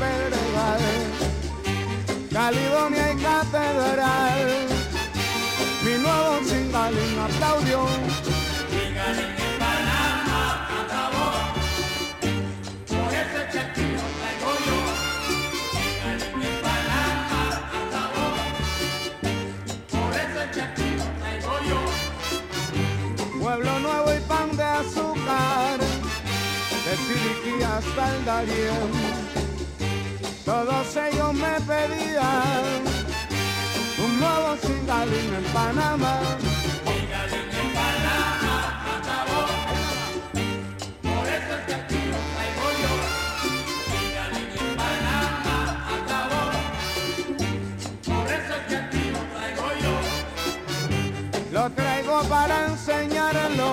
Pedregal, Caledonia y Catedral. Mi nuevo chingalín aplaudió. Chingalín de Panamá acabó, por ese que traigo yo. Chingalín de Panamá acabó, por ese que traigo yo. Pueblo nuevo y pan de azúcar, de Siriquí hasta el Darién. Todos ellos me pedían un nuevo cigarillo en Panamá. Cigarillo en Panamá acabó. Por eso es que aquí lo traigo yo. Cigarillo en Panamá acabó. Por eso es que aquí lo traigo yo. Lo traigo para enseñarlo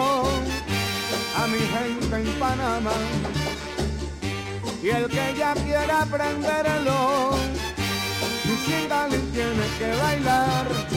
a mi gente en Panamá y el que ya quiera aprenderlo, sin tiene que bailar.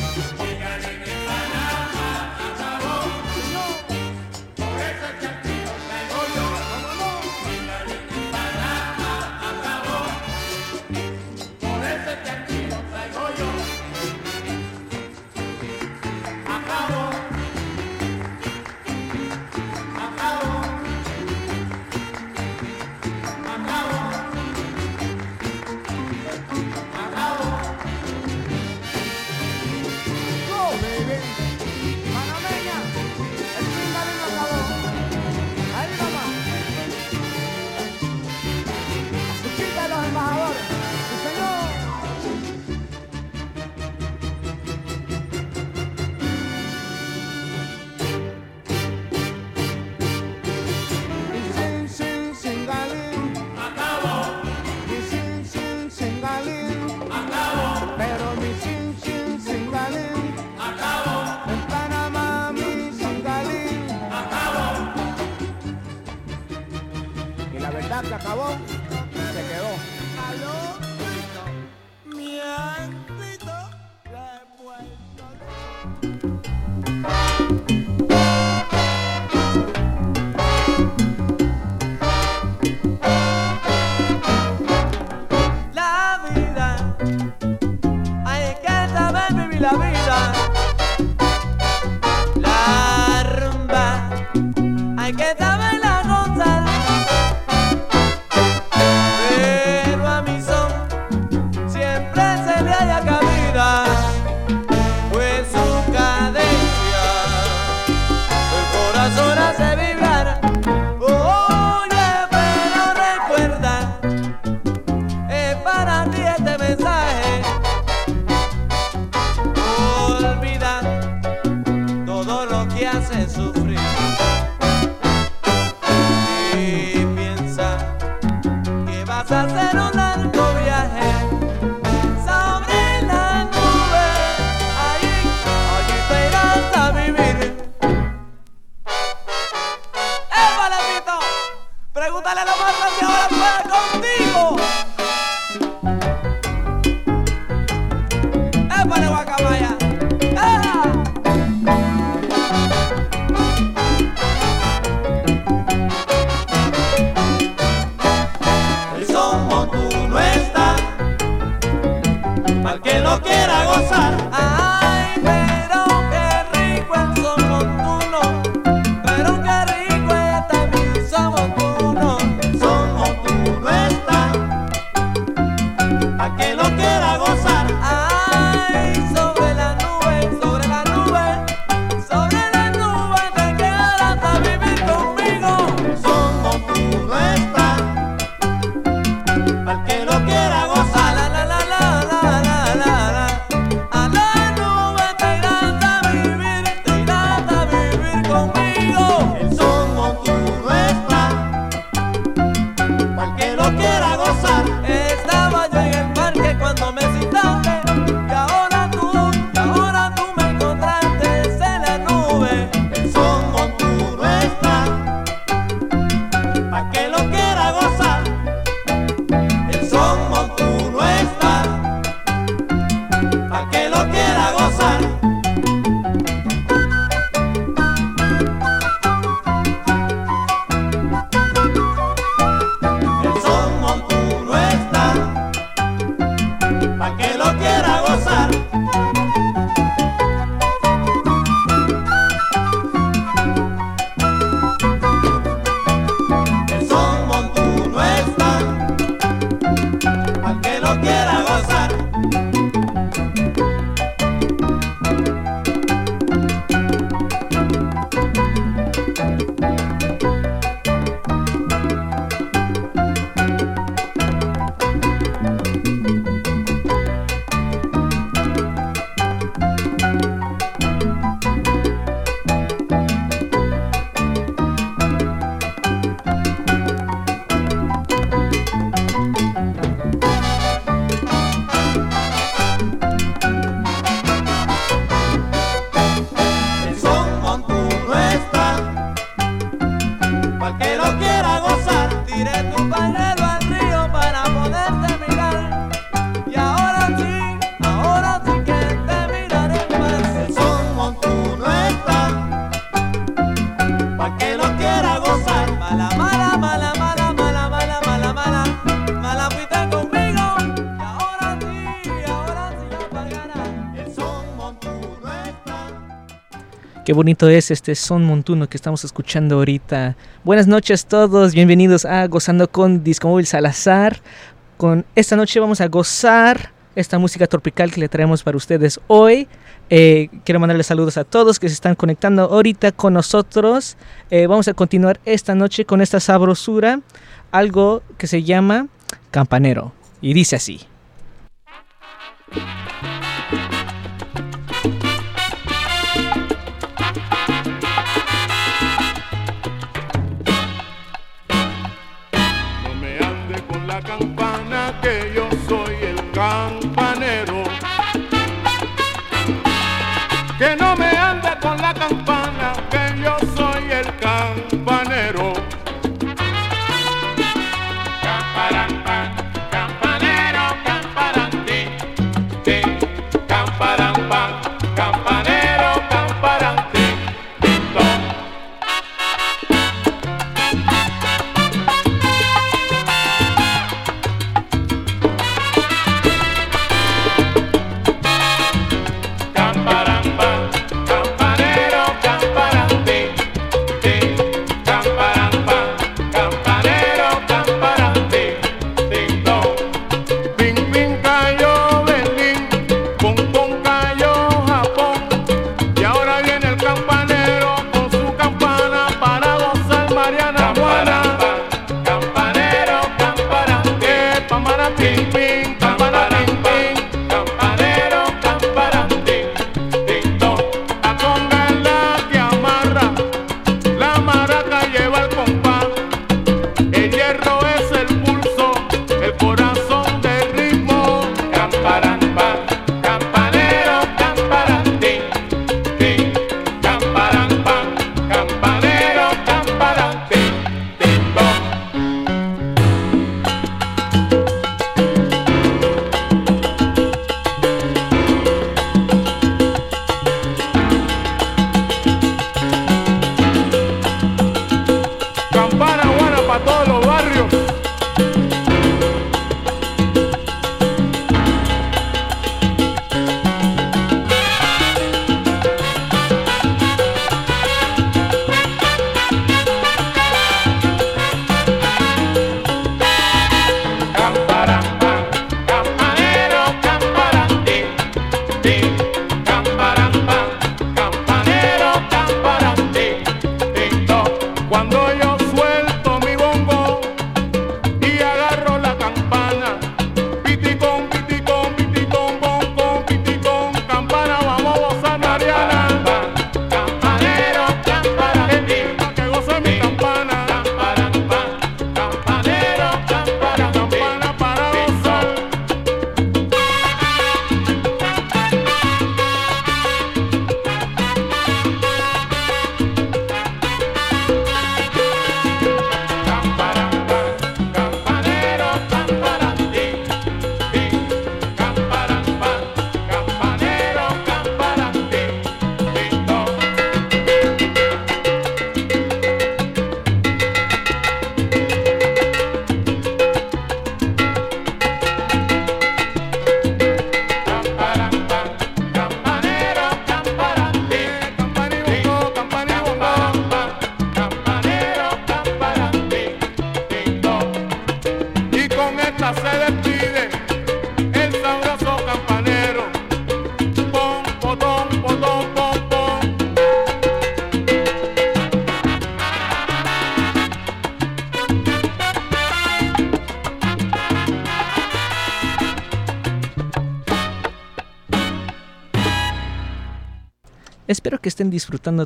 Qué bonito es este son montuno que estamos escuchando ahorita. Buenas noches a todos, bienvenidos a Gozando con Disco Móvil Salazar. Con esta noche vamos a gozar esta música tropical que le traemos para ustedes hoy. Eh, quiero mandarles saludos a todos que se están conectando ahorita con nosotros. Eh, vamos a continuar esta noche con esta sabrosura, algo que se llama campanero. Y dice así.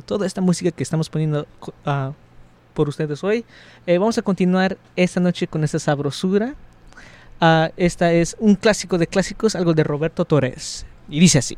Toda esta música que estamos poniendo ah, por ustedes hoy. Eh, vamos a continuar esta noche con esta sabrosura. Ah, esta es un clásico de clásicos, algo de Roberto Torres. Y dice así.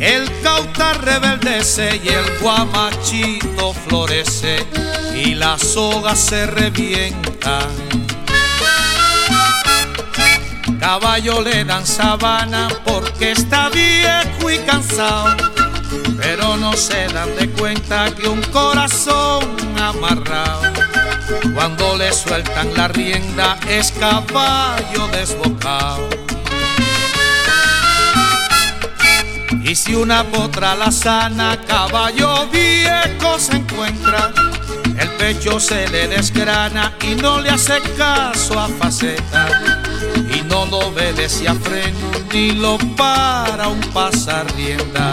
El cauta rebeldece y el guamachito florece y la soga se revienta. Caballo le dan sabana porque está viejo y cansado, pero no se dan de cuenta que un corazón amarrado, cuando le sueltan la rienda es caballo desbocado. Y si una potra la sana, caballo viejo se encuentra, el pecho se le desgrana y no le hace caso a faceta. Y no lo obedece a freno ni lo para un pasar rienda.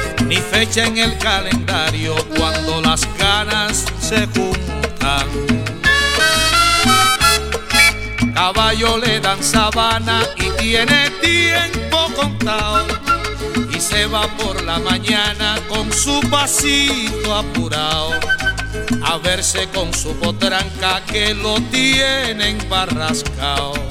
ni fecha en el calendario cuando las ganas se juntan. Caballo le dan sabana y tiene tiempo contado y se va por la mañana con su pasito apurado a verse con su potranca que lo tienen barrascao.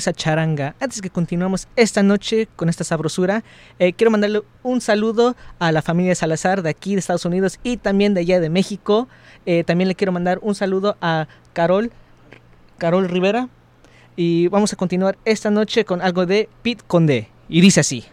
Esa charanga. Antes que continuemos esta noche con esta sabrosura, eh, quiero mandarle un saludo a la familia Salazar de aquí de Estados Unidos y también de allá de México. Eh, también le quiero mandar un saludo a Carol, Carol Rivera. Y vamos a continuar esta noche con algo de Pete Conde. Y dice así.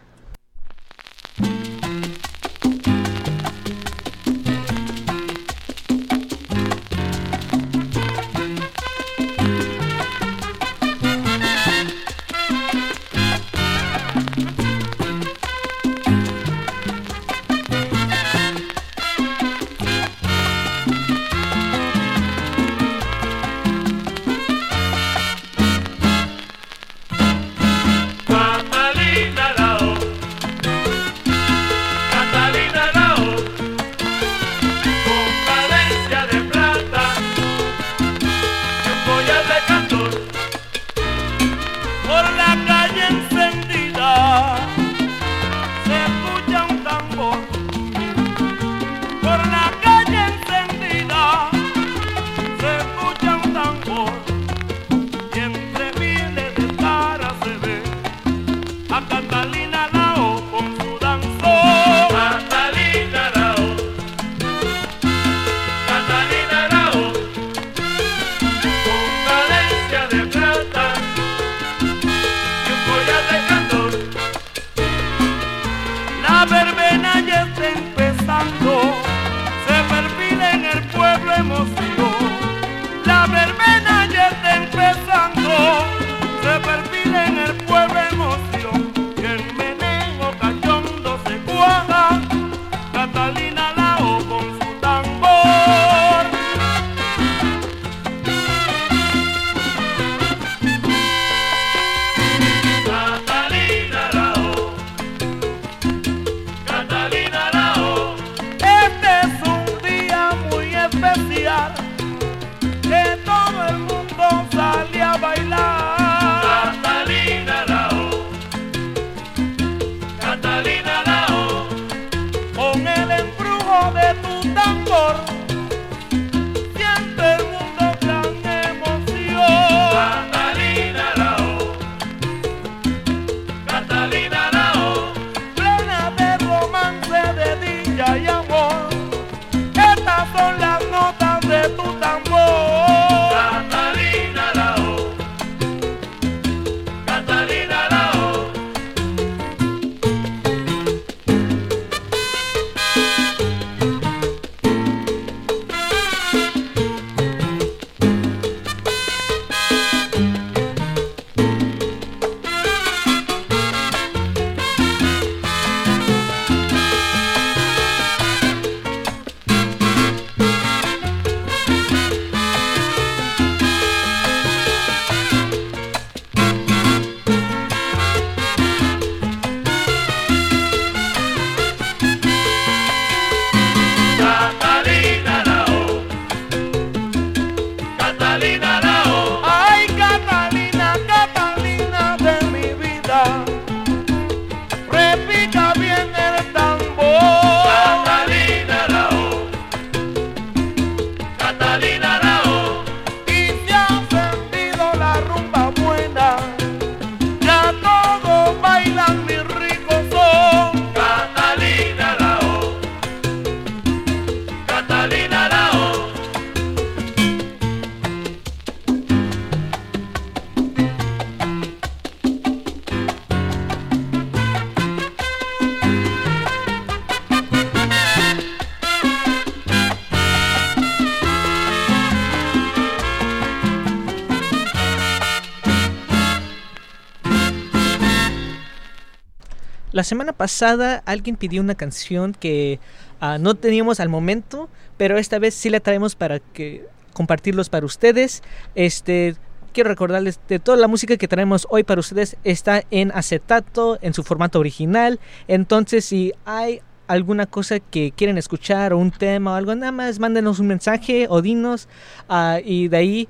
La semana pasada alguien pidió una canción que ah, no teníamos al momento, pero esta vez sí la traemos para que compartirlos para ustedes. Este quiero recordarles de toda la música que traemos hoy para ustedes está en acetato en su formato original. Entonces, si hay alguna cosa que quieren escuchar o un tema o algo, nada más mándenos un mensaje o dinos ah, y de ahí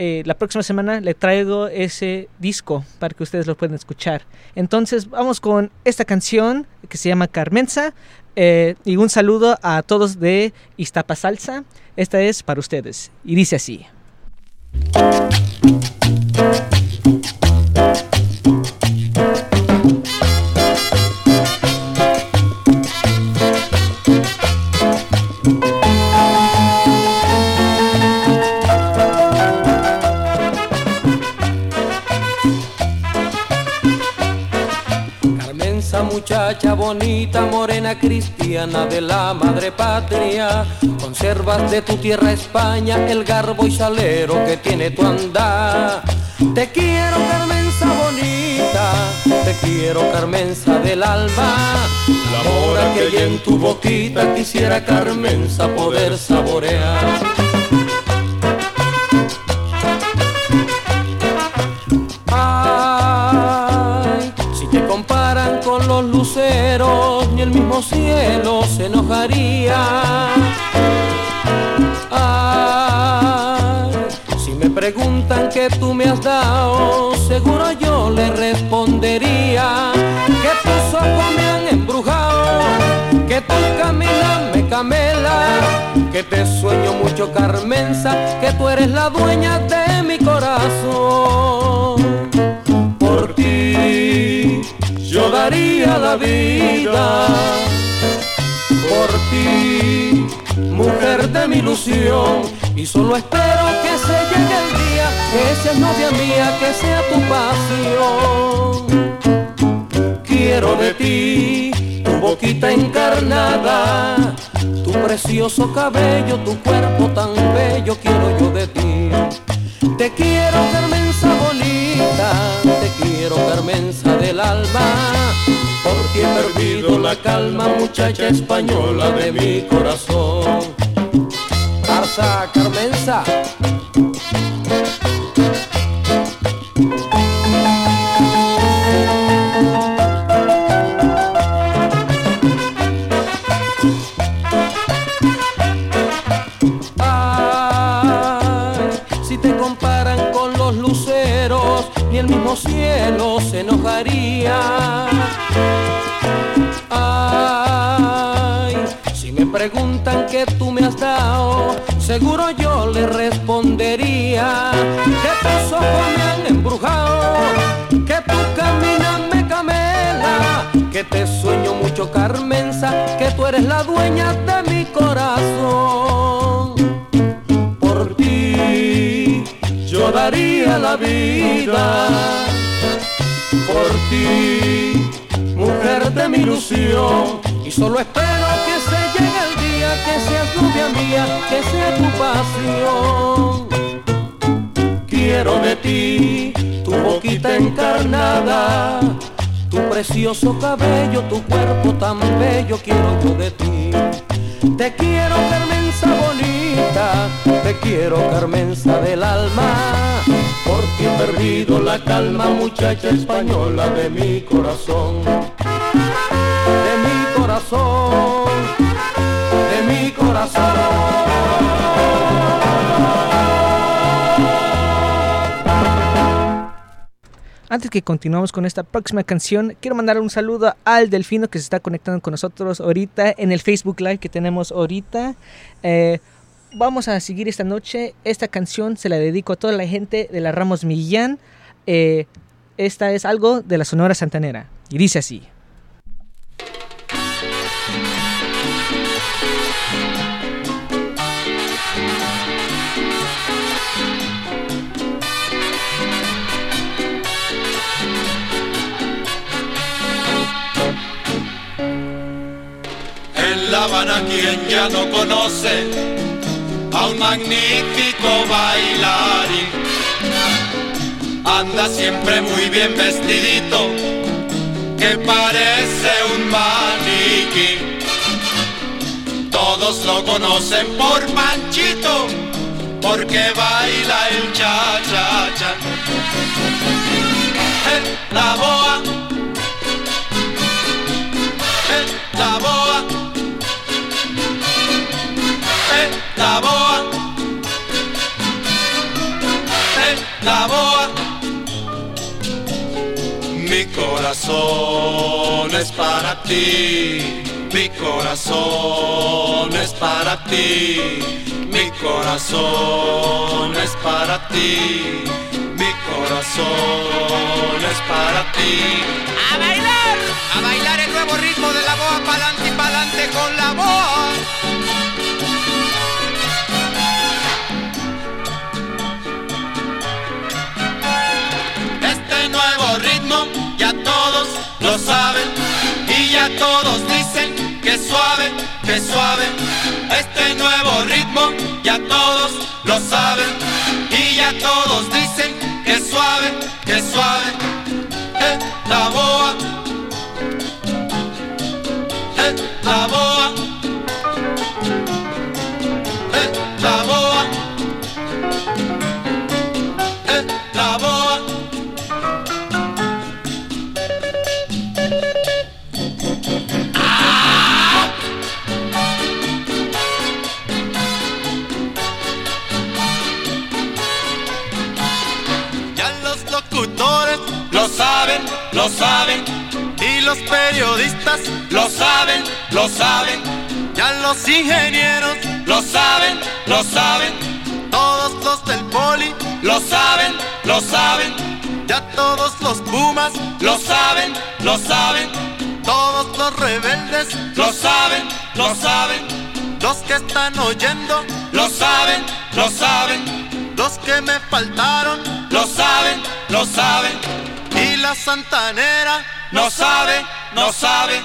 eh, la próxima semana le traigo ese disco para que ustedes lo puedan escuchar. Entonces vamos con esta canción que se llama Carmenza eh, y un saludo a todos de Iztapa Salsa. Esta es para ustedes y dice así. Morena cristiana de la madre patria. Conservas de tu tierra España el garbo y salero que tiene tu andar. Te quiero Carmenza bonita, te quiero Carmenza del alma. La mora que hay en tu boquita quisiera Carmenza poder saborear. Ni el mismo cielo se enojaría. Ay, si me preguntan qué tú me has dado, seguro yo le respondería que tus ojos me han embrujado, que tú caminas me camela, que te sueño mucho Carmenza, que tú eres la dueña de mi corazón. Por ti yo daría la vida, por ti mujer de mi ilusión, y solo espero que se llegue el día, que seas novia mía, que sea tu pasión. Quiero de ti tu boquita encarnada, tu precioso cabello, tu cuerpo tan bello, quiero yo de ti. Te quiero te quiero Carmenza del alma, porque he perdido la calma, muchacha española de mi corazón. Arza Carmenza. Preguntan qué tú me has dado, seguro yo le respondería. Que tus ojos me han embrujado, que tú caminas me camela, que te sueño mucho Carmenza, que tú eres la dueña de mi corazón. Por ti yo daría la vida, por ti mujer de mi ilusión, y solo espero que que seas novia mía, que sea tu pasión. Quiero de ti tu boquita encarnada, tu precioso cabello, tu cuerpo tan bello, quiero yo de ti. Te quiero Carmenza bonita, te quiero Carmenza del alma, porque he perdido la calma, muchacha española de mi corazón, de mi corazón. Antes que continuemos con esta próxima canción, quiero mandar un saludo al Delfino que se está conectando con nosotros ahorita en el Facebook Live que tenemos ahorita. Eh, vamos a seguir esta noche. Esta canción se la dedico a toda la gente de la Ramos Millán. Eh, esta es algo de la Sonora Santanera. Y dice así. En La Habana quien ya no conoce a un magnífico bailarín. Anda siempre muy bien vestidito, que parece un maniquí. Todos lo conocen por Panchito, porque baila el cha-cha-cha. La boa, la boa. Mi corazón es para ti, mi corazón es para ti, mi corazón es para ti, mi corazón es para ti. ¡A bailar! A bailar el nuevo ritmo de la boa, pa'lante y pa'lante con la boa. lo saben y ya todos dicen que suave, que suave, este nuevo ritmo ya todos lo saben y ya todos dicen que suave, que suave. Eh, lo saben. Y los periodistas lo saben, lo saben. Ya los ingenieros lo saben, lo saben. Todos los del poli lo saben, lo saben. Ya todos los pumas lo saben, lo saben. Todos los rebeldes lo saben, lo saben. Los que están oyendo lo saben, lo saben. Los que me faltaron lo saben, lo saben. Y la santanera no sabe, no sabe.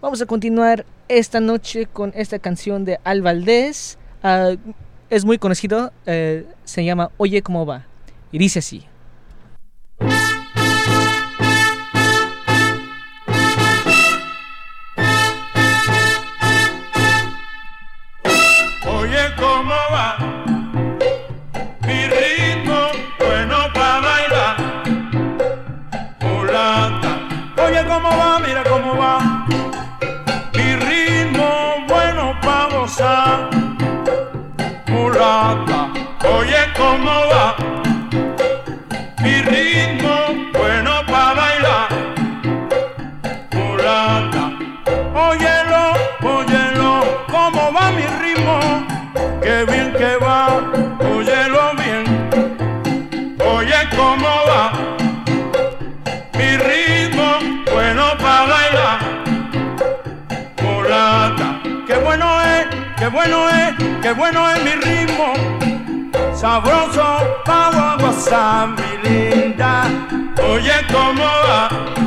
Vamos a continuar esta noche con esta canción de Al Valdés. Ah, es muy conocido, eh, se llama Oye cómo va. Y dice así. Qué bueno es mi ritmo, sabroso para gozar mi linda, oye cómo va.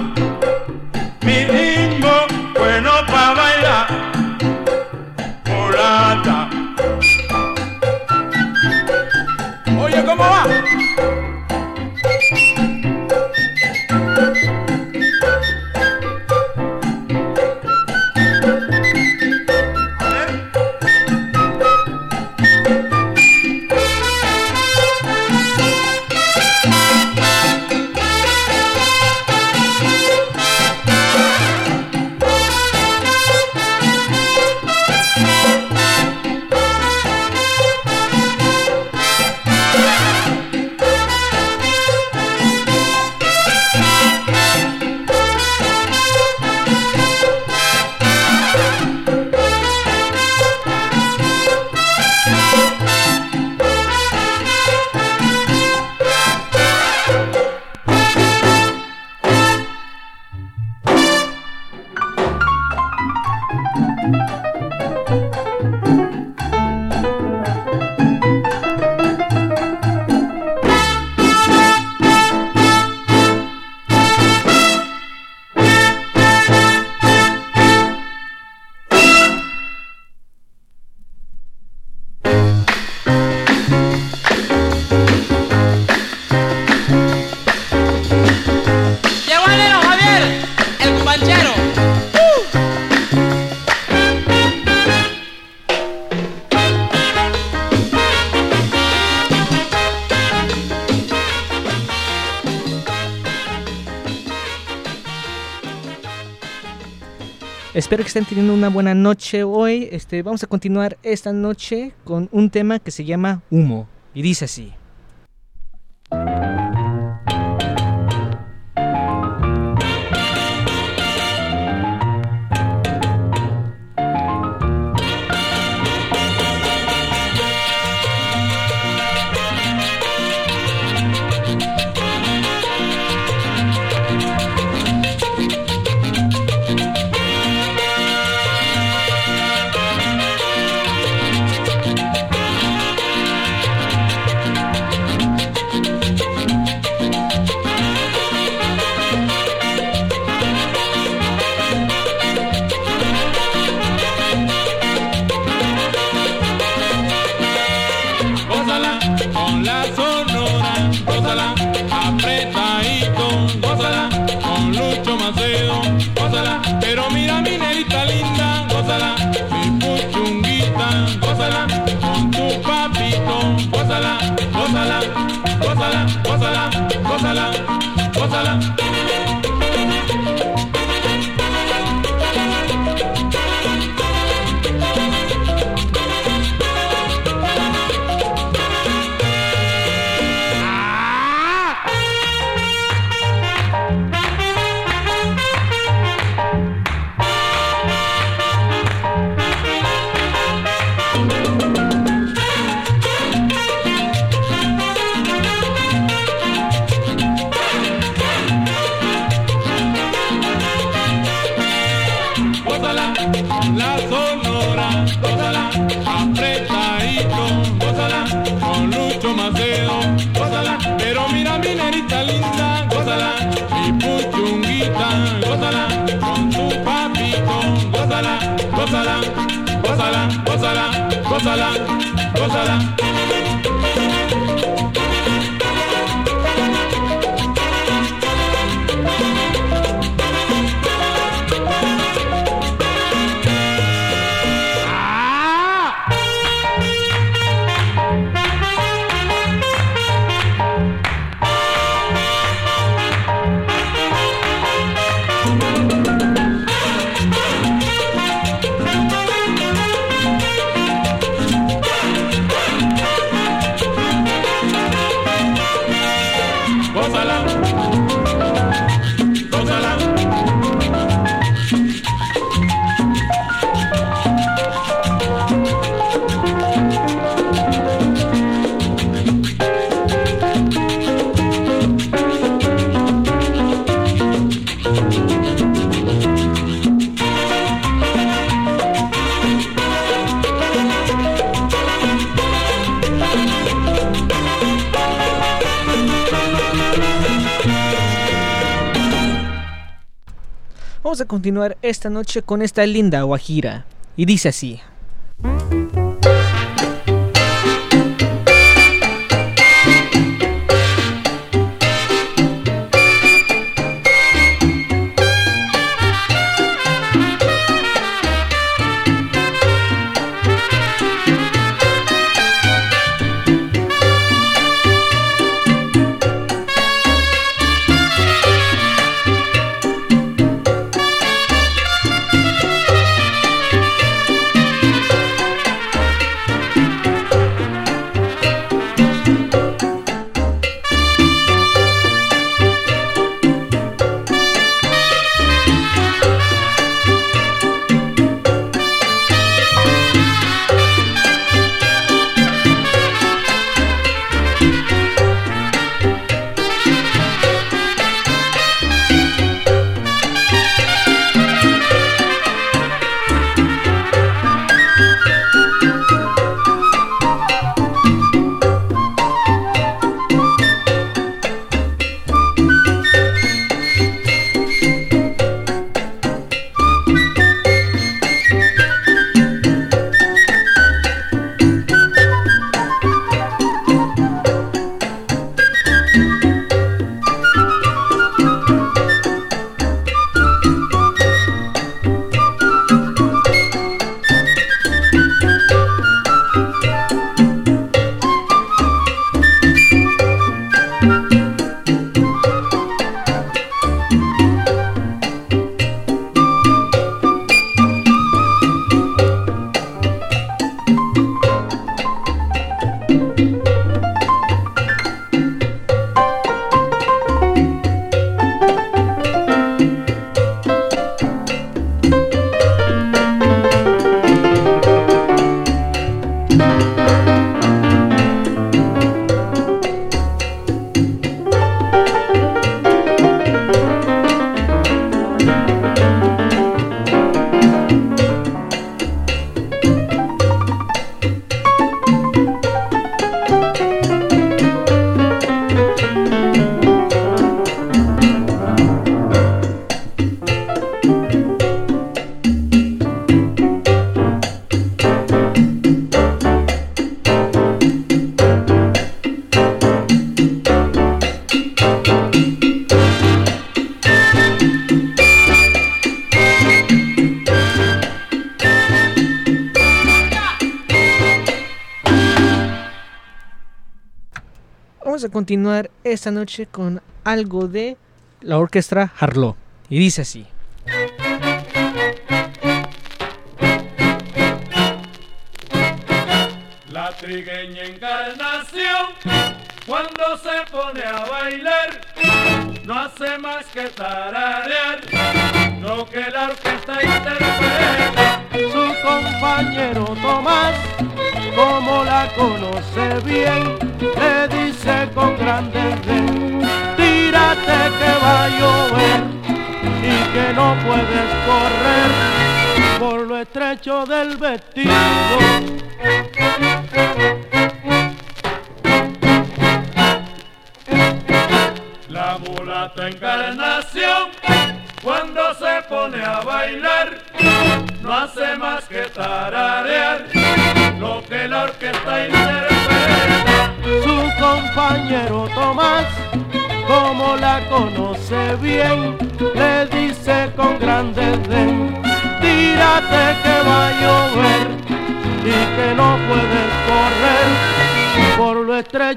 Espero que estén teniendo una buena noche hoy. Este, vamos a continuar esta noche con un tema que se llama Humo. Y dice así. continuar esta noche con esta linda guajira. Y dice así. continuar esta noche con algo de la orquesta Harlow. Y dice así. el vestido.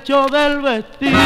del vestido.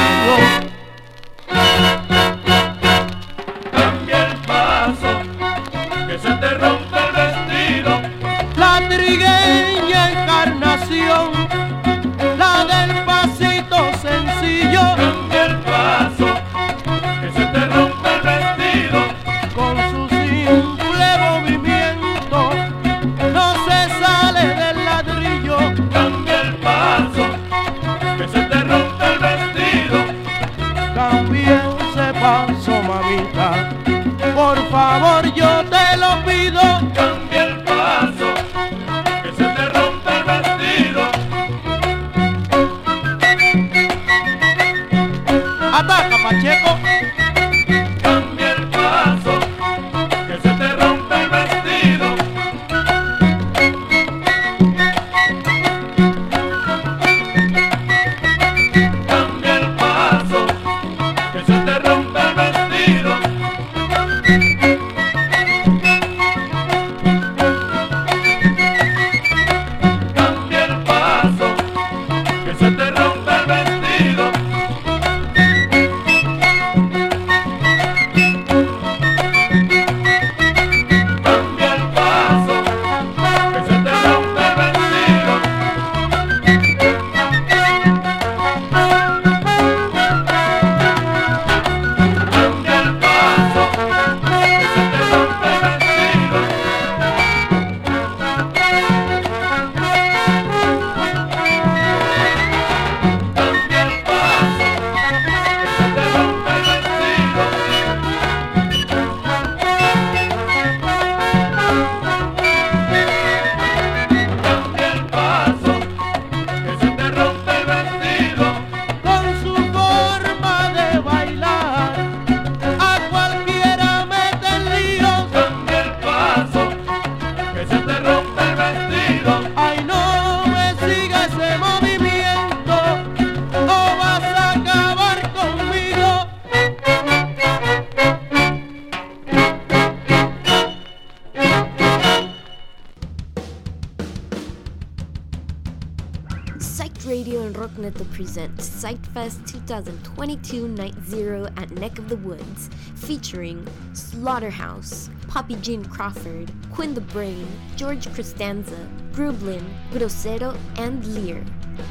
Night Zero at Neck of the Woods, featuring Slaughterhouse, Poppy Jean Crawford, Quinn the Brain, George Costanza, Grublin, Grosero, and Lear.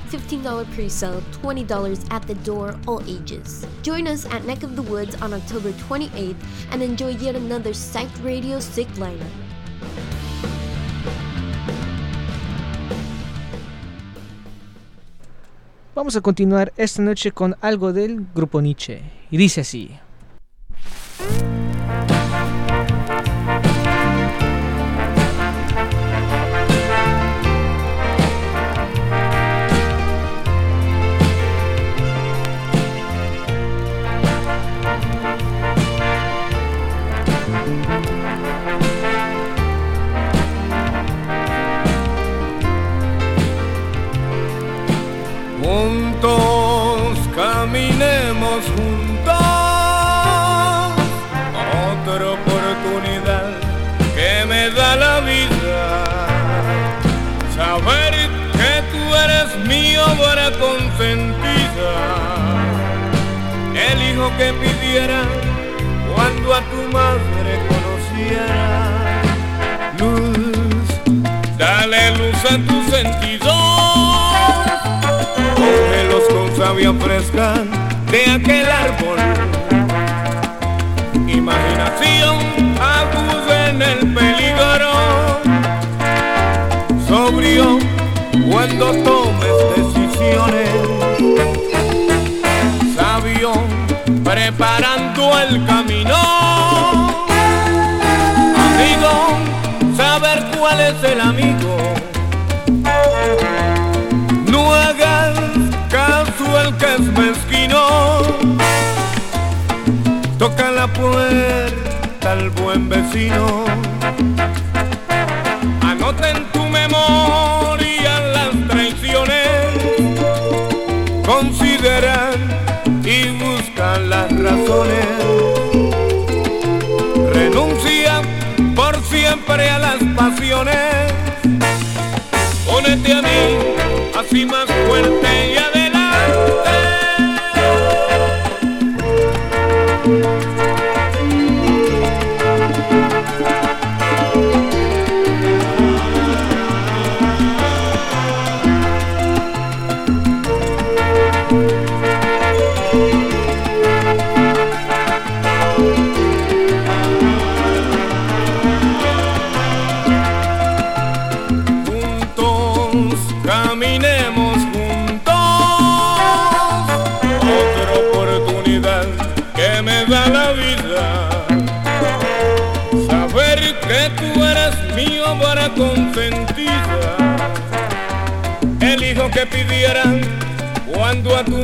$15 pre sale, $20 at the door, all ages. Join us at Neck of the Woods on October 28th and enjoy yet another Psyched Radio Sick lineup. Vamos a continuar esta noche con algo del grupo Nietzsche. Y dice así. es el amigo. No hagas caso al que es mezquino. Toca la puerta al buen vecino. Anota en tu memoria las traiciones. Considera y busca las razones. Renuncia por siempre a las canciones. A mí, así más fuerte y.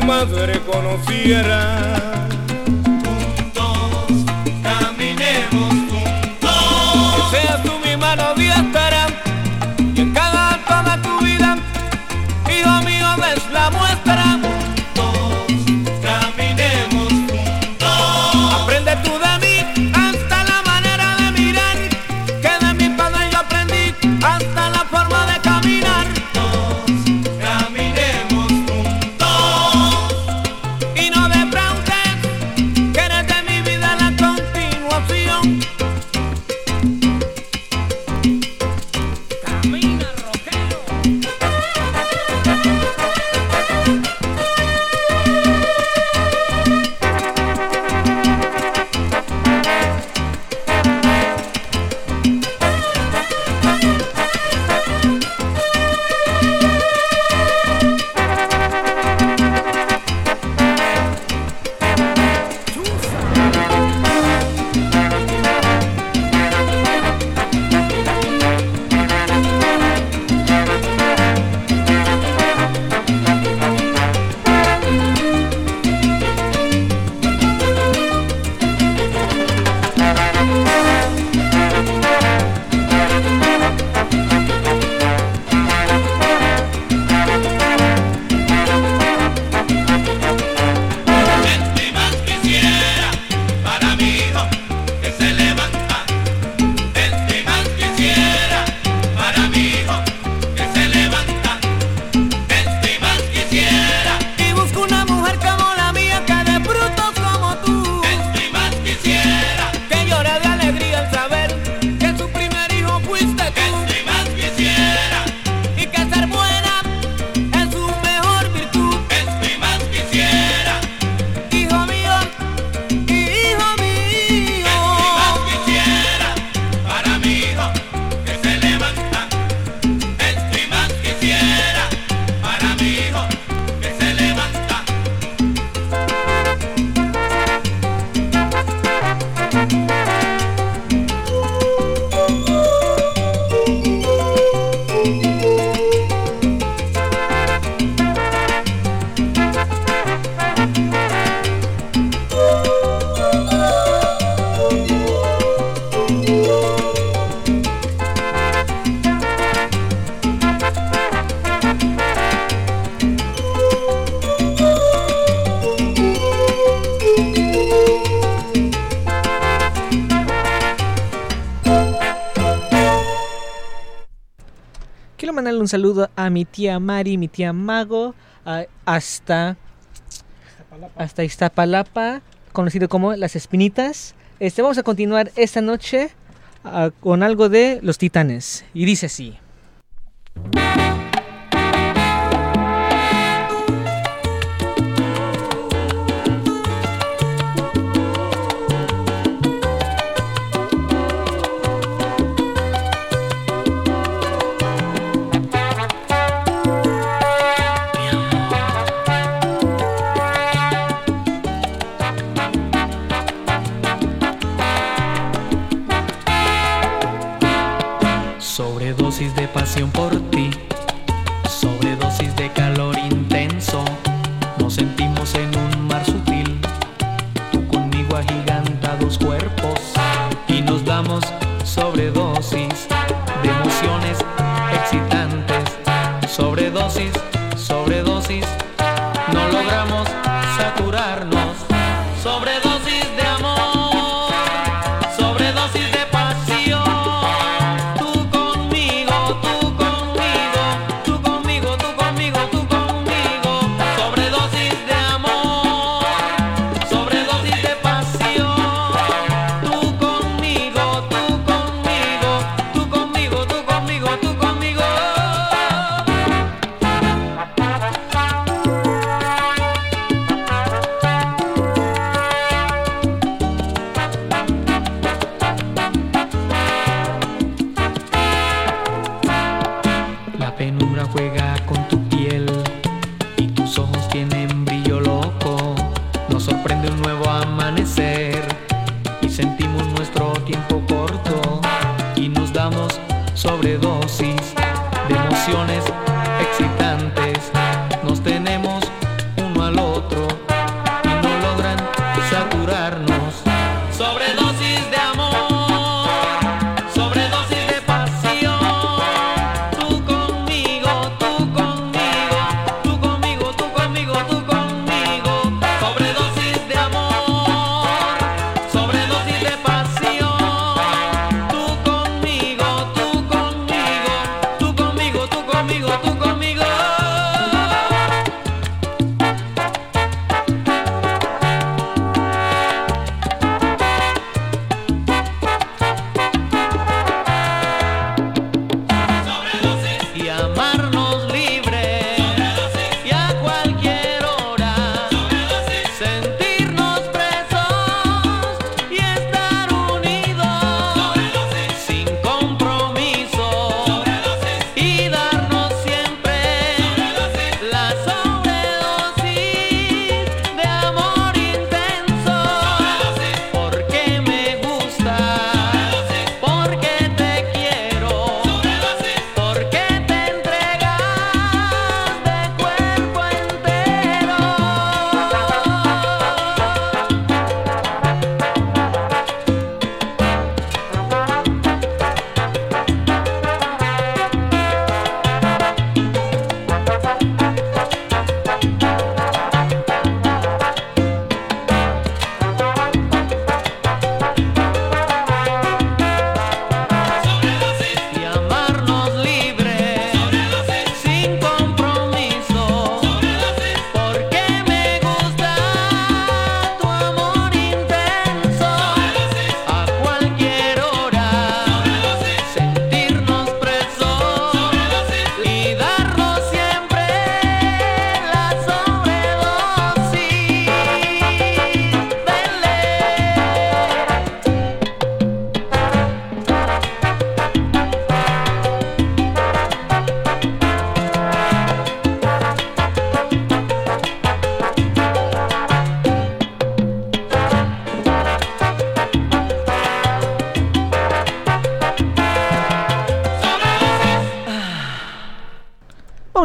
madre conociera. saludo a mi tía Mari, mi tía Mago, hasta, Iztapalapa. hasta conocido como Las Espinitas. Este, vamos a continuar esta noche ah, con algo de Los Titanes. Y dice así. pasión por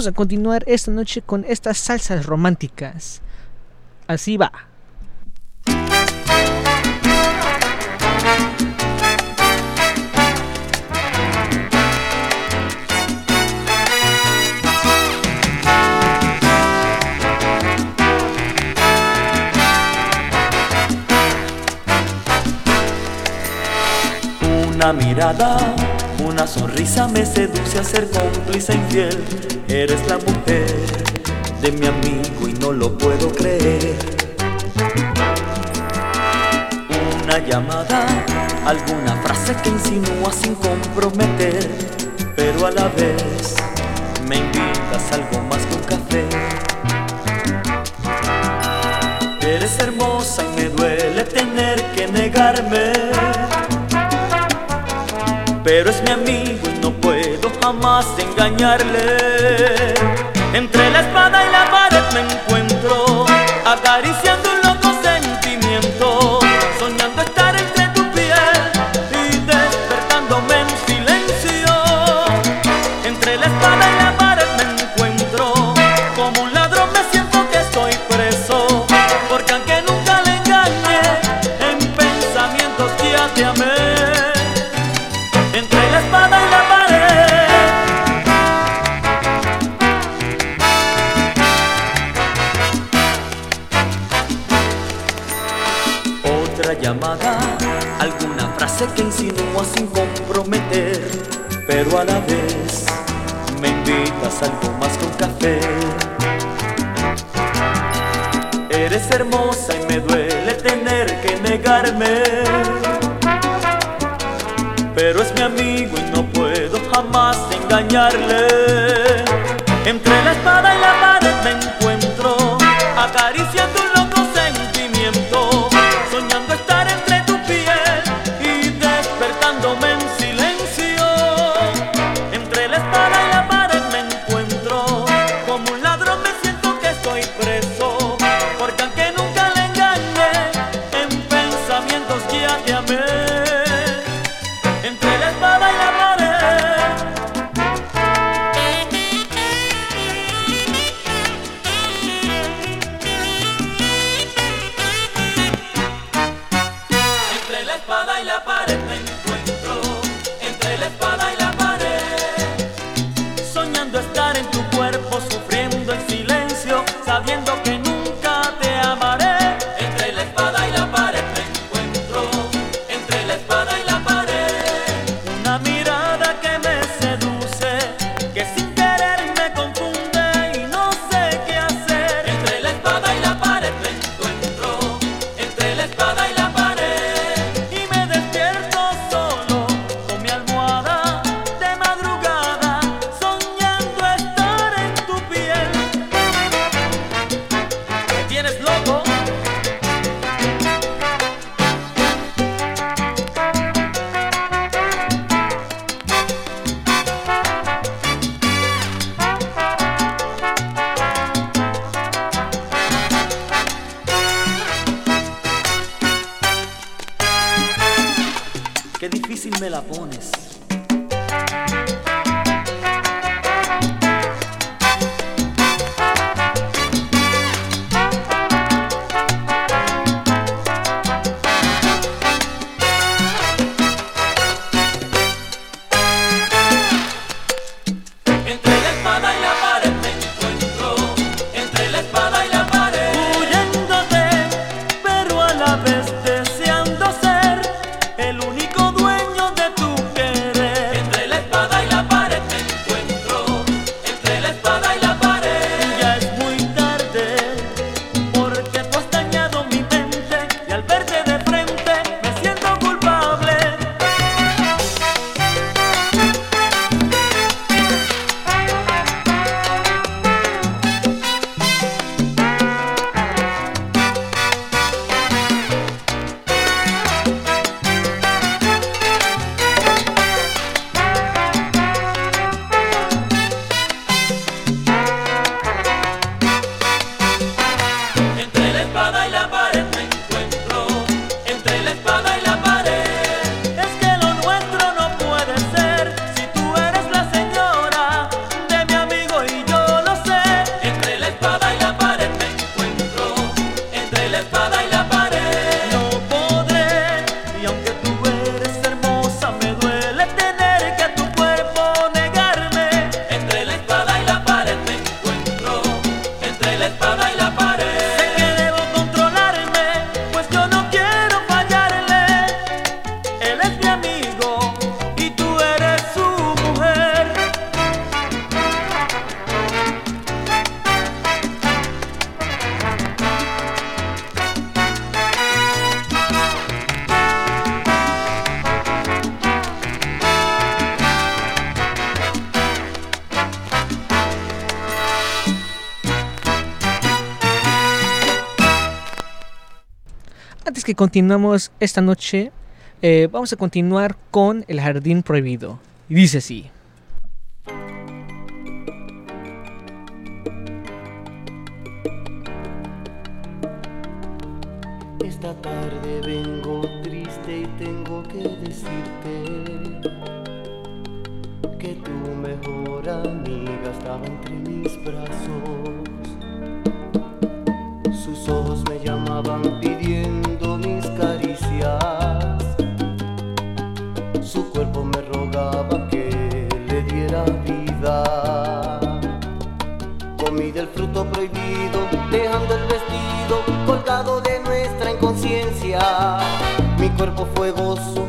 a continuar esta noche con estas salsas románticas. Así va. Una mirada sonrisa me seduce a ser cómplice infiel. Eres la mujer de mi amigo y no lo puedo creer. Una llamada, alguna frase que insinúa sin comprometer, pero a la vez me invitas algo más que un café. Eres hermosa y me duele tener que negarme pero es mi amigo y no puedo jamás engañarle. Entre la espada y la pared me encuentro, acariciando el... continuamos esta noche, eh, vamos a continuar con El Jardín Prohibido. Y dice así. Esta tarde vengo triste y tengo que decirte que tu mejor amiga estaba entre mis brazos. Sus ojos me llamaban dejando el vestido colgado de nuestra inconsciencia. Mi cuerpo fue gozo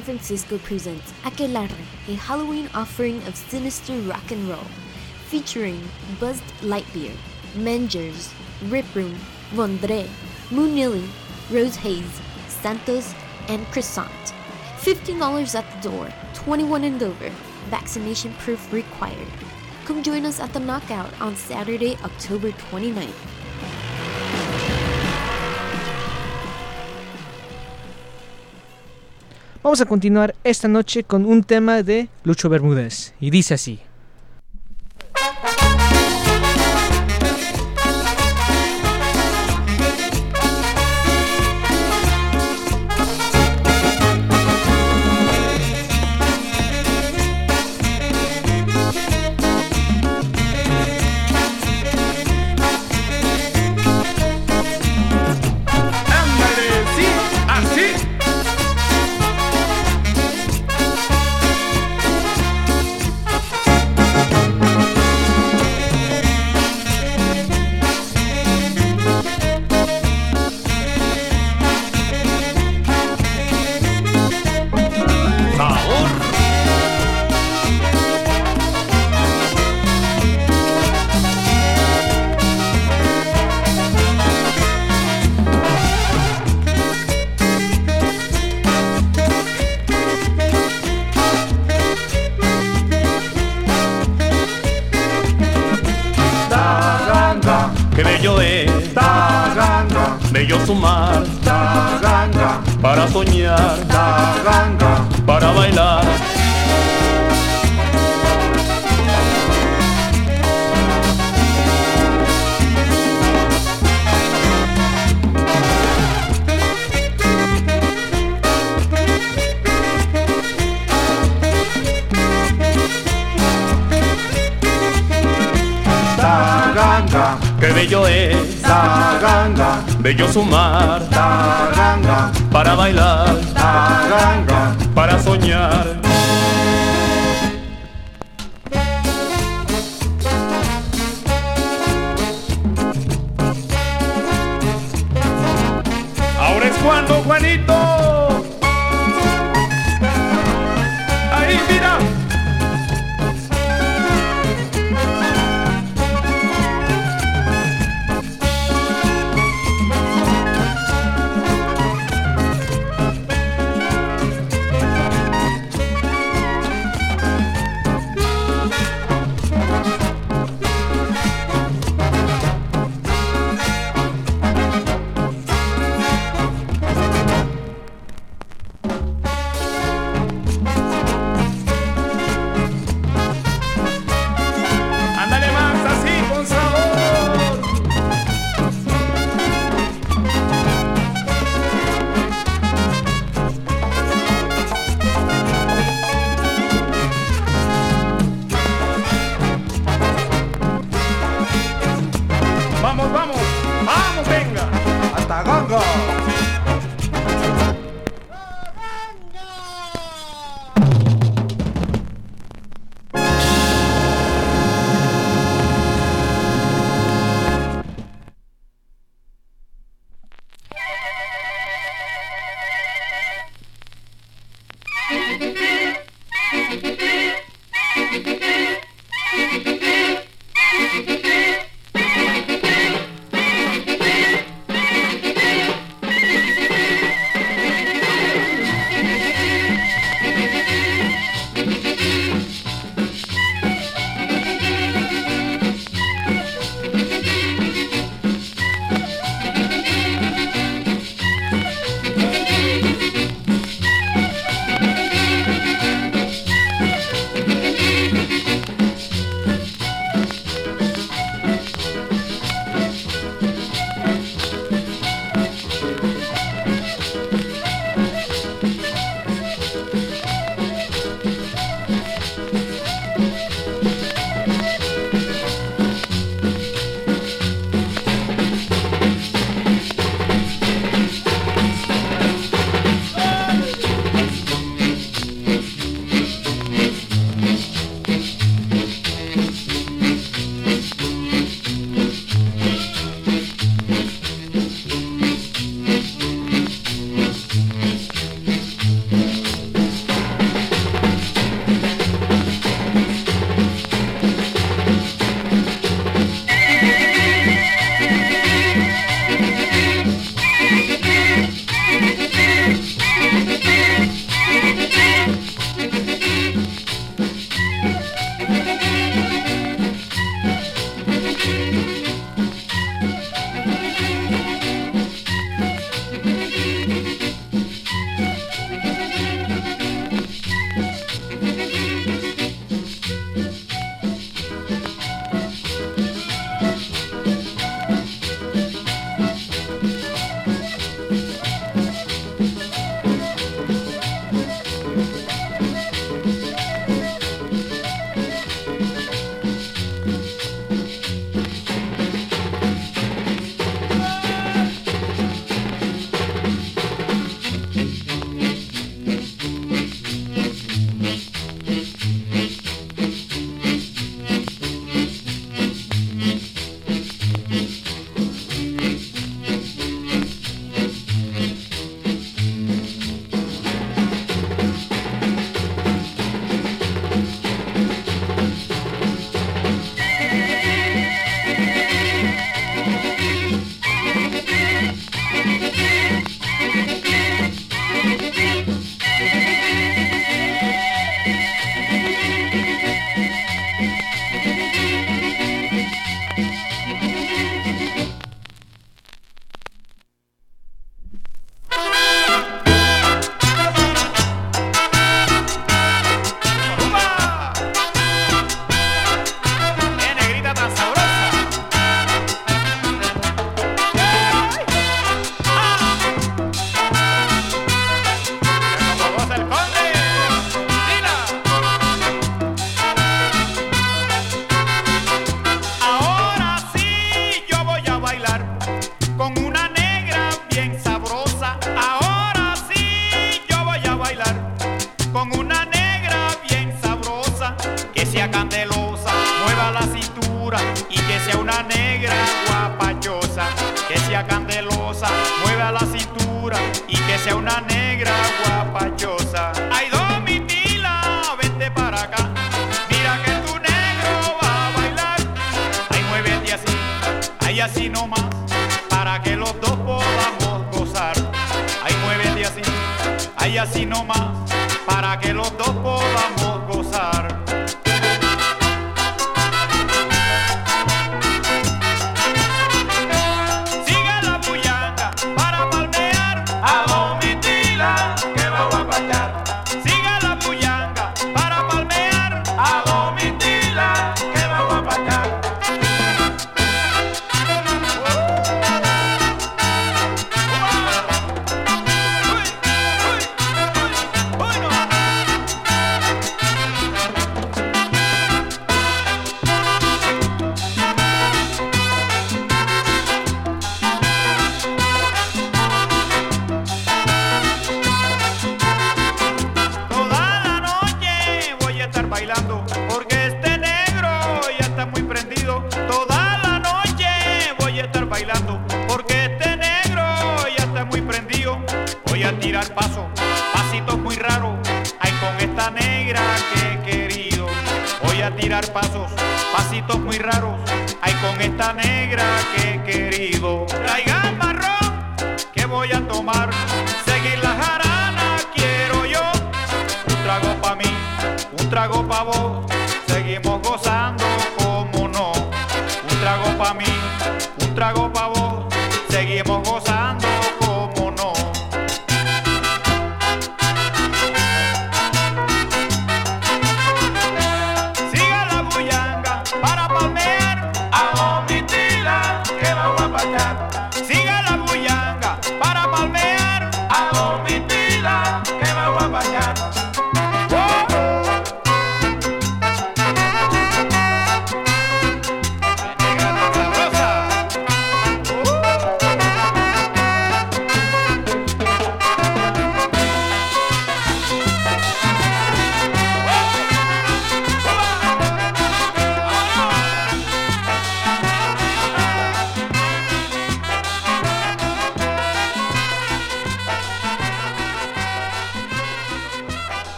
San Francisco presents Aquelarre, a Halloween offering of sinister rock and roll, featuring Buzzed Lightbeer, Mengers, Rip Room, Vondre, Moonilly, Rose Hayes, Santos, and Croissant. $15 at the door, 21 and over, vaccination proof required. Come join us at the Knockout on Saturday, October 29th. Vamos a continuar esta noche con un tema de Lucho Bermúdez. Y dice así. Qué bello es Bello sumar Para bailar Para soñar. Ahora es cuando, Juanito. Ahí,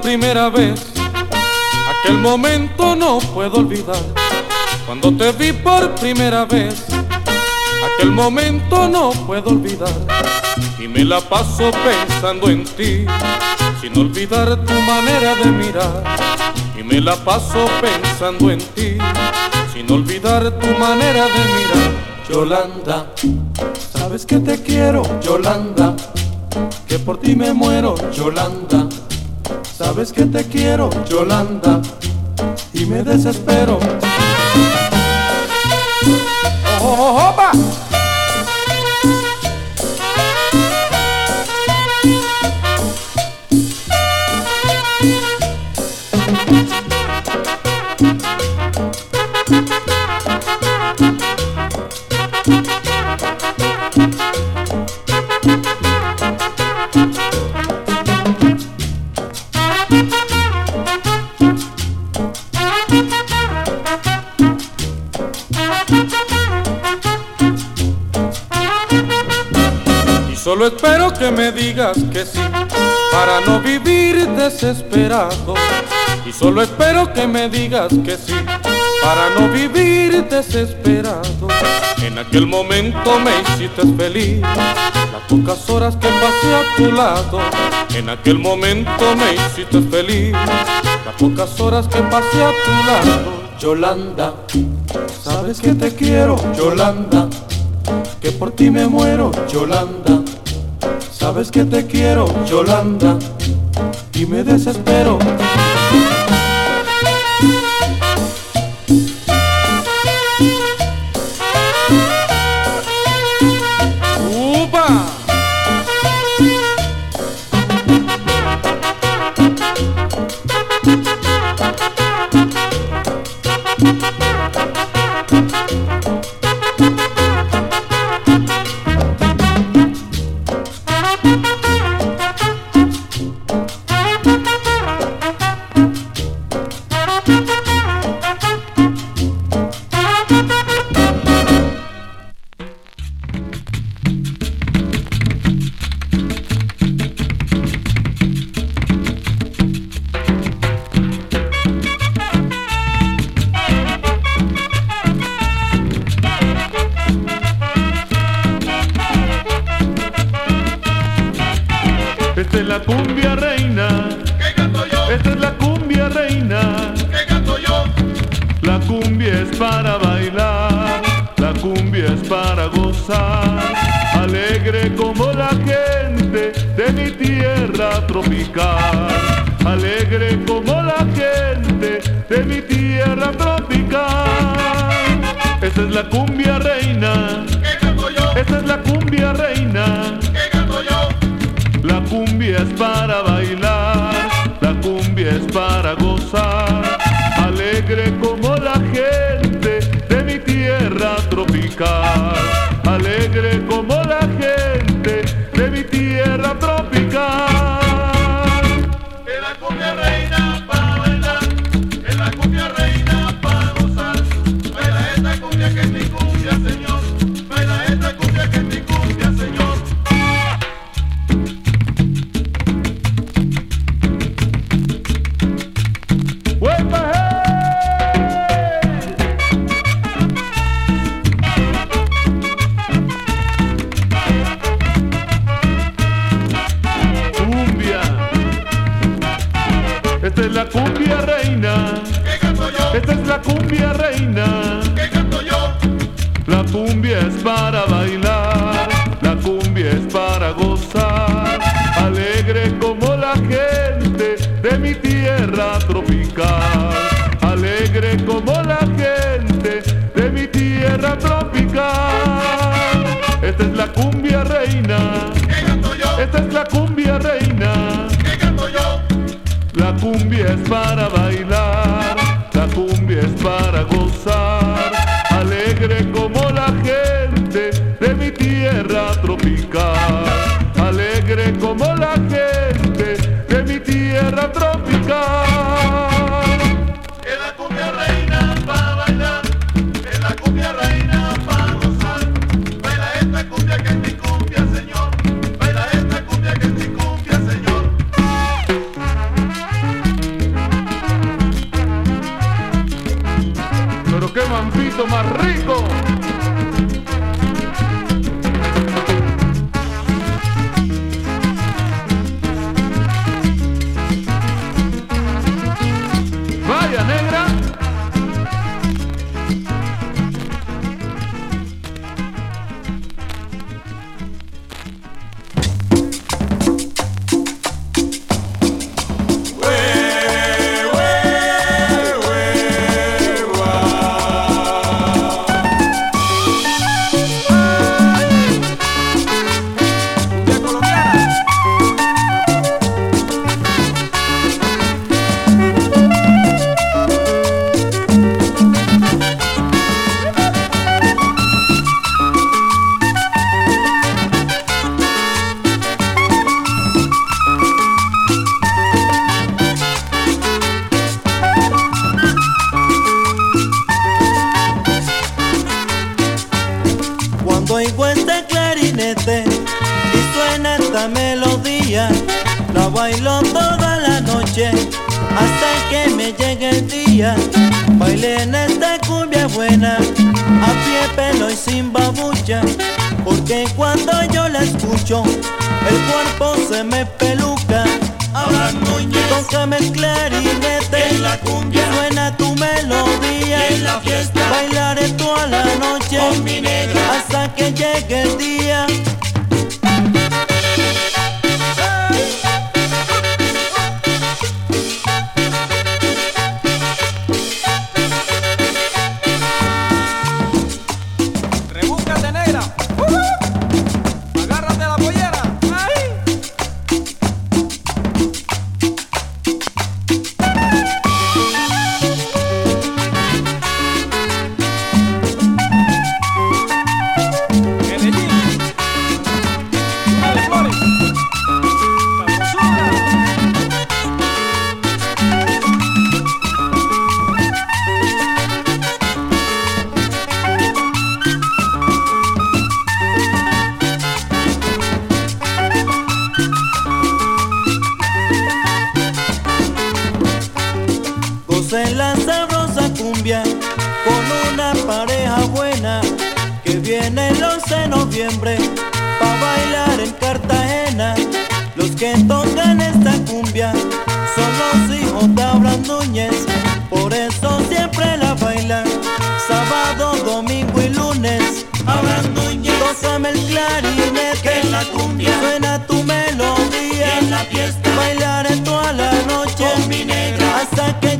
primera vez, aquel momento no puedo olvidar. Cuando te vi por primera vez, aquel momento no puedo olvidar. Y me la paso pensando en ti, sin olvidar tu manera de mirar. Y me la paso pensando en ti, sin olvidar tu manera de mirar. Yolanda, sabes que te quiero, Yolanda que por ti me muero, Yolanda. Sabes que te quiero, Yolanda, y me desespero. ¡Oh, opa! Y espero que me digas que sí, para no vivir desesperado. Y solo espero que me digas que sí, para no vivir desesperado. En aquel momento me hiciste feliz, las pocas horas que pasé a tu lado. En aquel momento me hiciste feliz, las pocas horas que pasé a tu lado. Yolanda, sabes que te quiero, Yolanda, que por ti me muero, Yolanda. Sabes que te quiero, Yolanda, y me desespero. Gocé la sabrosa cumbia con una pareja buena que viene el 11 de noviembre pa' bailar en Cartagena. Los que tocan esta cumbia son los hijos de Abraham Núñez, por eso siempre la bailan sábado, domingo y lunes. Abraham Núñez, tócame el clarinete, que en la cumbia suena tu melodía, en la fiesta bailaré toda la noche con mi negra hasta que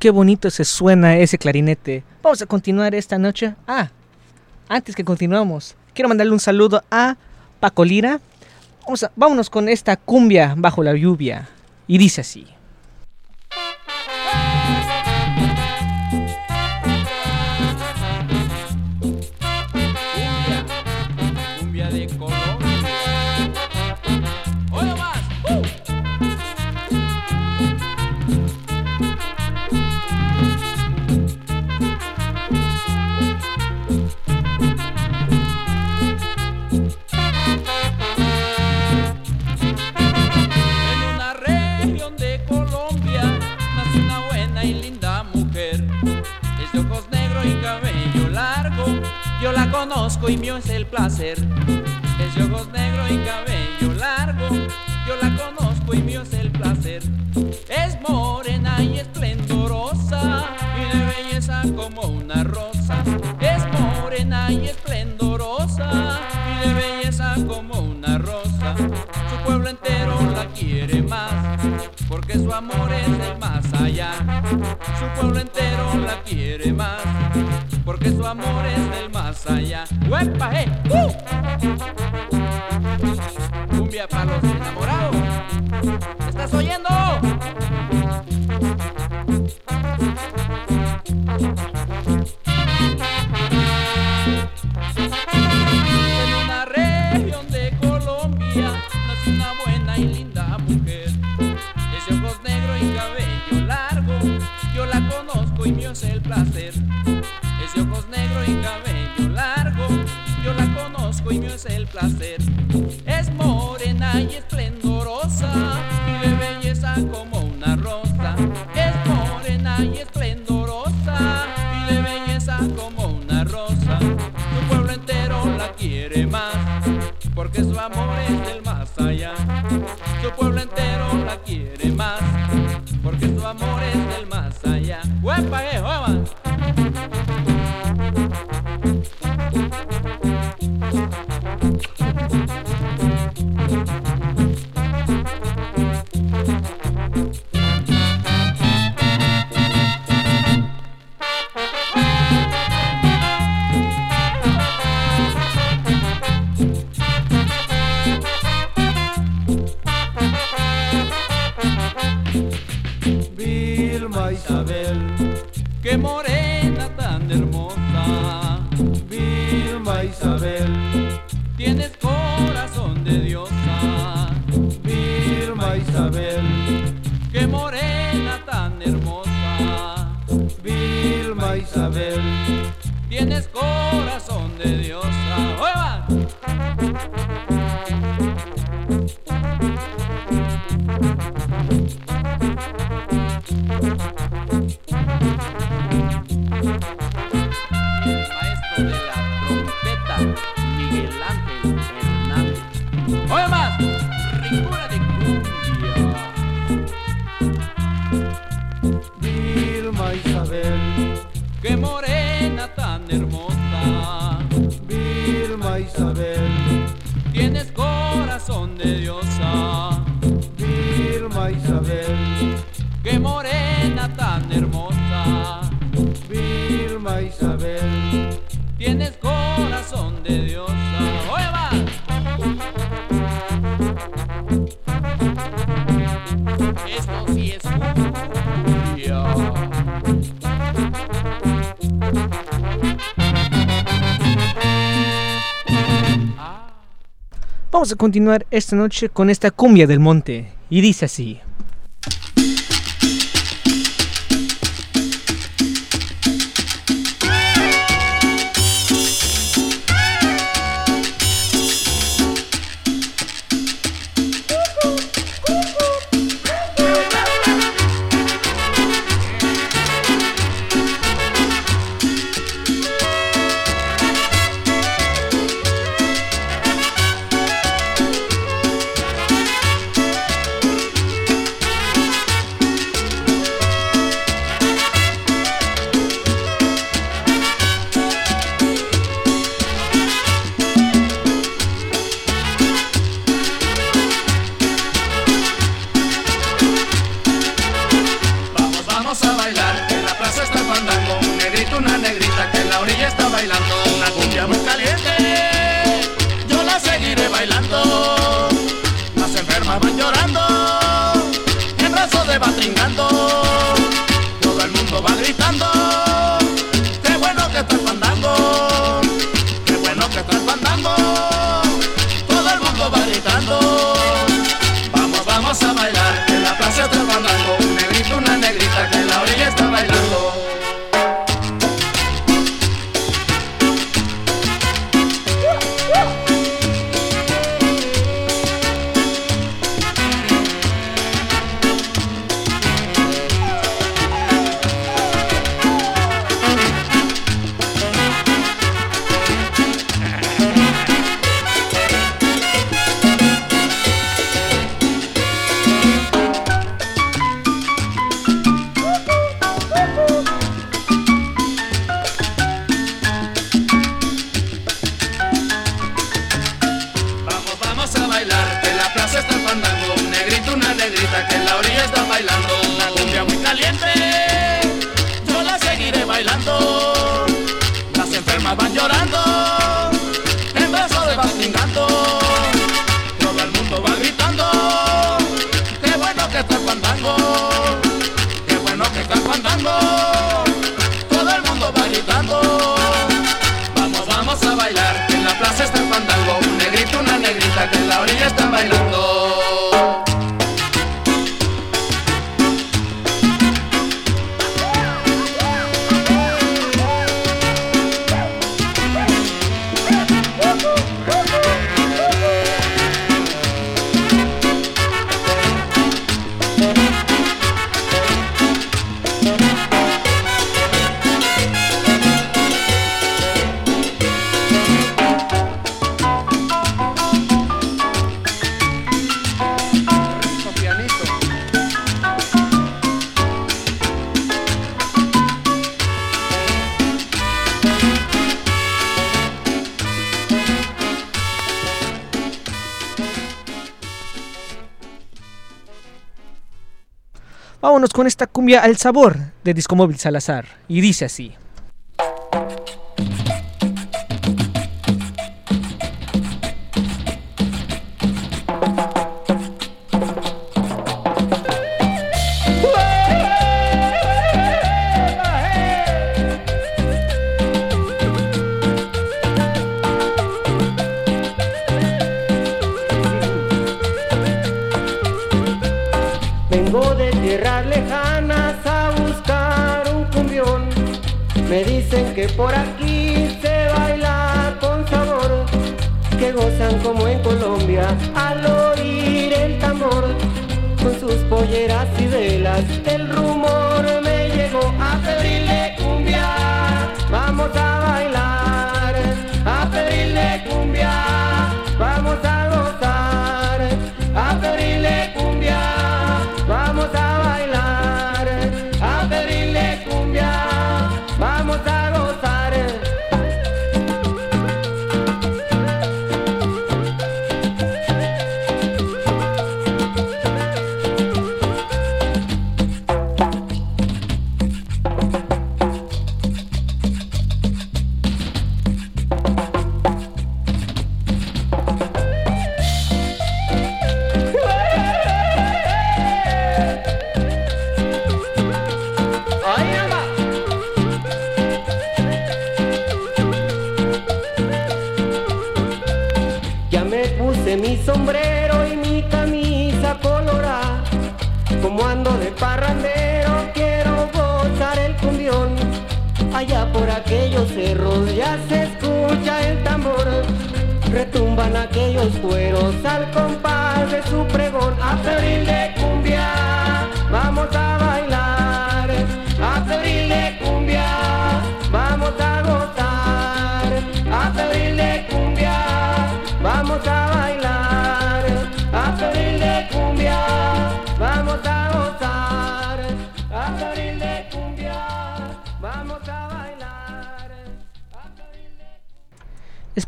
qué bonito se suena ese clarinete. Vamos a continuar esta noche. Ah, antes que continuamos, quiero mandarle un saludo a Paco Lira. Vamos vámonos con esta cumbia bajo la lluvia. Y dice así. Conozco y mío es el placer. Es de ojos negros y cabello largo. Yo la conozco y mío es el placer. Es morena y esplendorosa y de belleza como una rosa. Es morena y esplendorosa y de belleza como una rosa. Su pueblo entero la quiere más porque su amor es del más allá. Su pueblo entero la quiere más porque su amor es del más allá. ¡Uepa, eh! ¡Uh! Cumbia para los enamorados. ¿Estás oyendo? En una región de Colombia nació una buena y linda mujer. Es de ojos negros y cabello largo. Yo la conozco y mío es el placer. Es el placer. Es morena y esplendorosa y de belleza como una rosa. Es morena y esplendorosa y de belleza como una rosa. Tu pueblo entero la quiere más porque su amor es del más allá. Tu pueblo entero la quiere más porque su amor es del más allá. ¡Huepa, eh, Vamos a continuar esta noche con esta cumbia del monte. Y dice así. con esta cumbia al sabor de Discomóvil Salazar. Y dice así.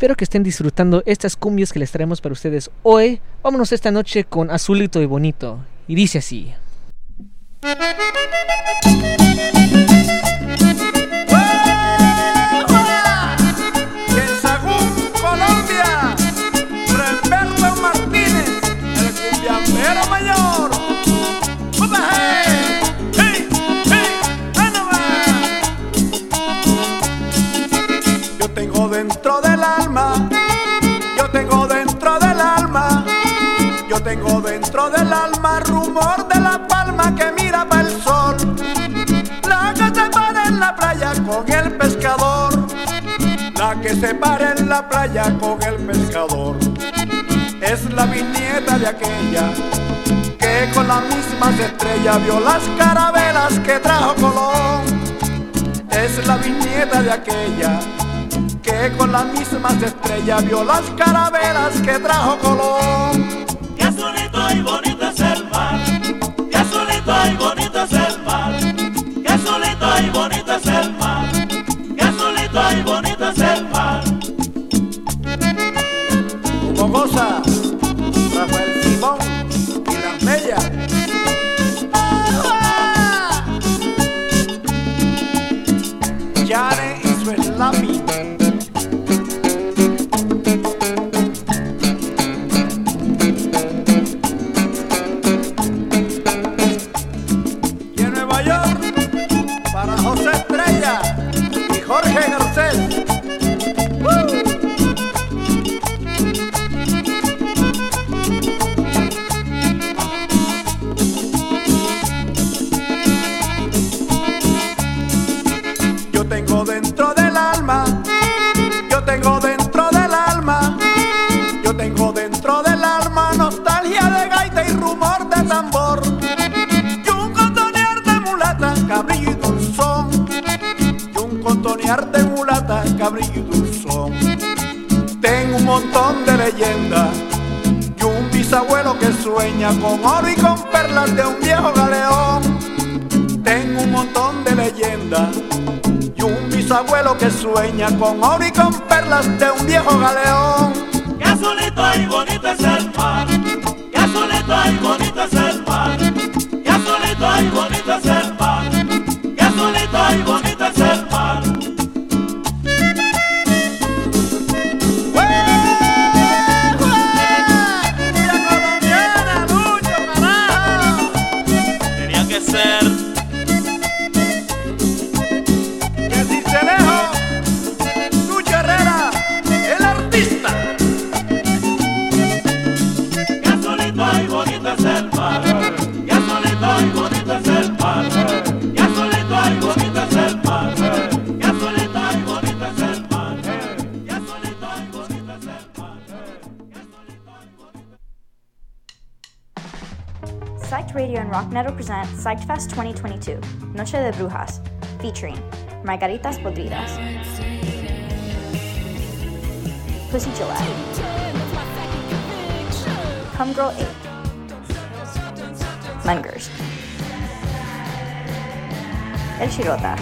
Espero que estén disfrutando estas cumbias que les traemos para ustedes hoy. Vámonos esta noche con Azulito y Bonito. Y dice así. con el pescador, la que se para en la playa con el pescador, es la viñeta de aquella que con las mismas estrellas vio las carabelas que trajo Colón. Es la viñeta de aquella que con las mismas estrellas vio las carabelas que trajo Colón. Y bonito. bom margaritas podridas. Pussy Gillette. Homegirl 8. Mungers. El Shirota.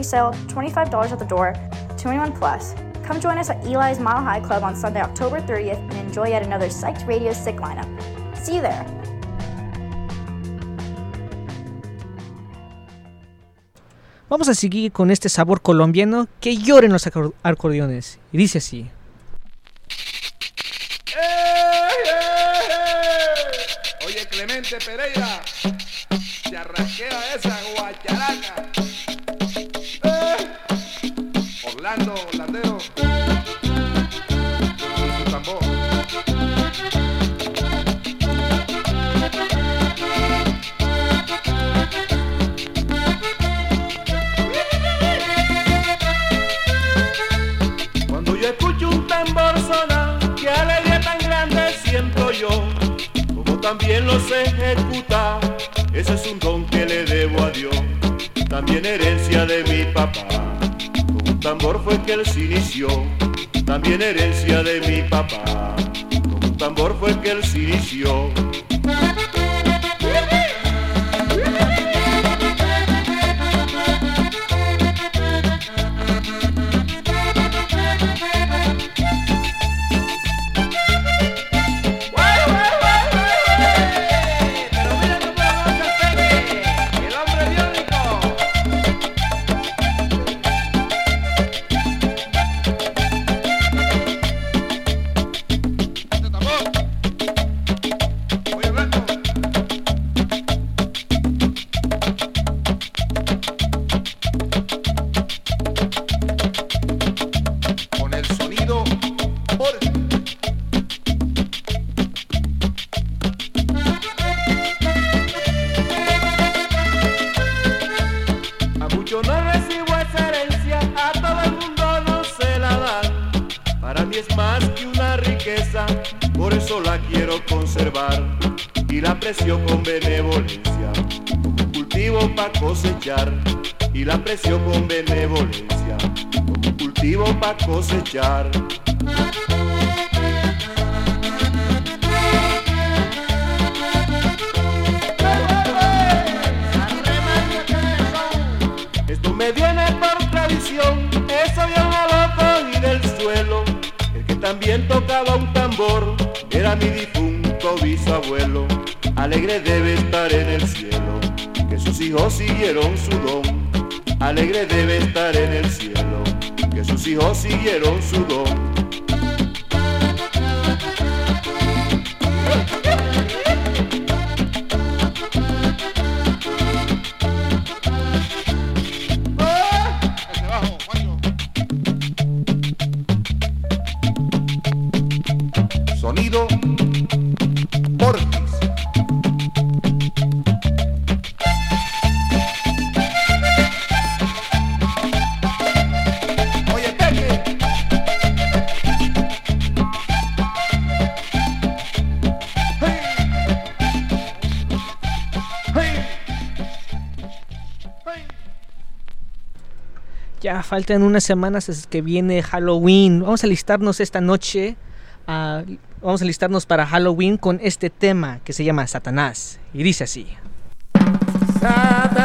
pre-sale, $25 at the door, 21 plus. Come join us at Eli's Mile High Club on Sunday, October 30th, and enjoy yet another Psyched Radio Sick lineup. See you there. Vamos a seguir con este sabor colombiano que lloren los acordeones. Y dice así. Oye Clemente Pereira, se arrasquea esa guacharaca. Cuando yo escucho un tambor sonar, qué alegría tan grande siento yo, como también lo sé ejecutar, ese es un don que le debo a Dios, también herencia de mi papá tambor fue que él se inició, también herencia de mi papá. Con un tambor fue que él se inició, faltan unas semanas es que viene Halloween. Vamos a listarnos esta noche. Vamos a listarnos para Halloween con este tema que se llama Satanás. Y dice así. Satanás.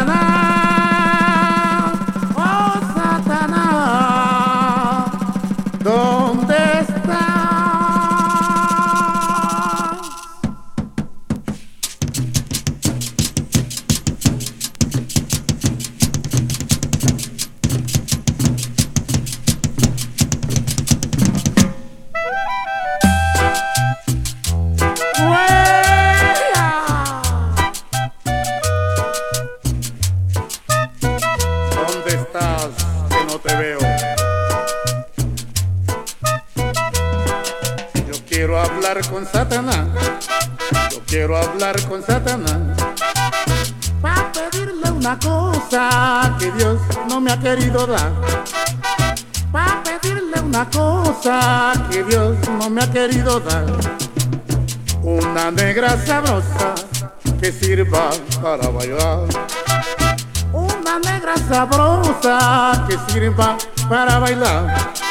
sirva para bailar.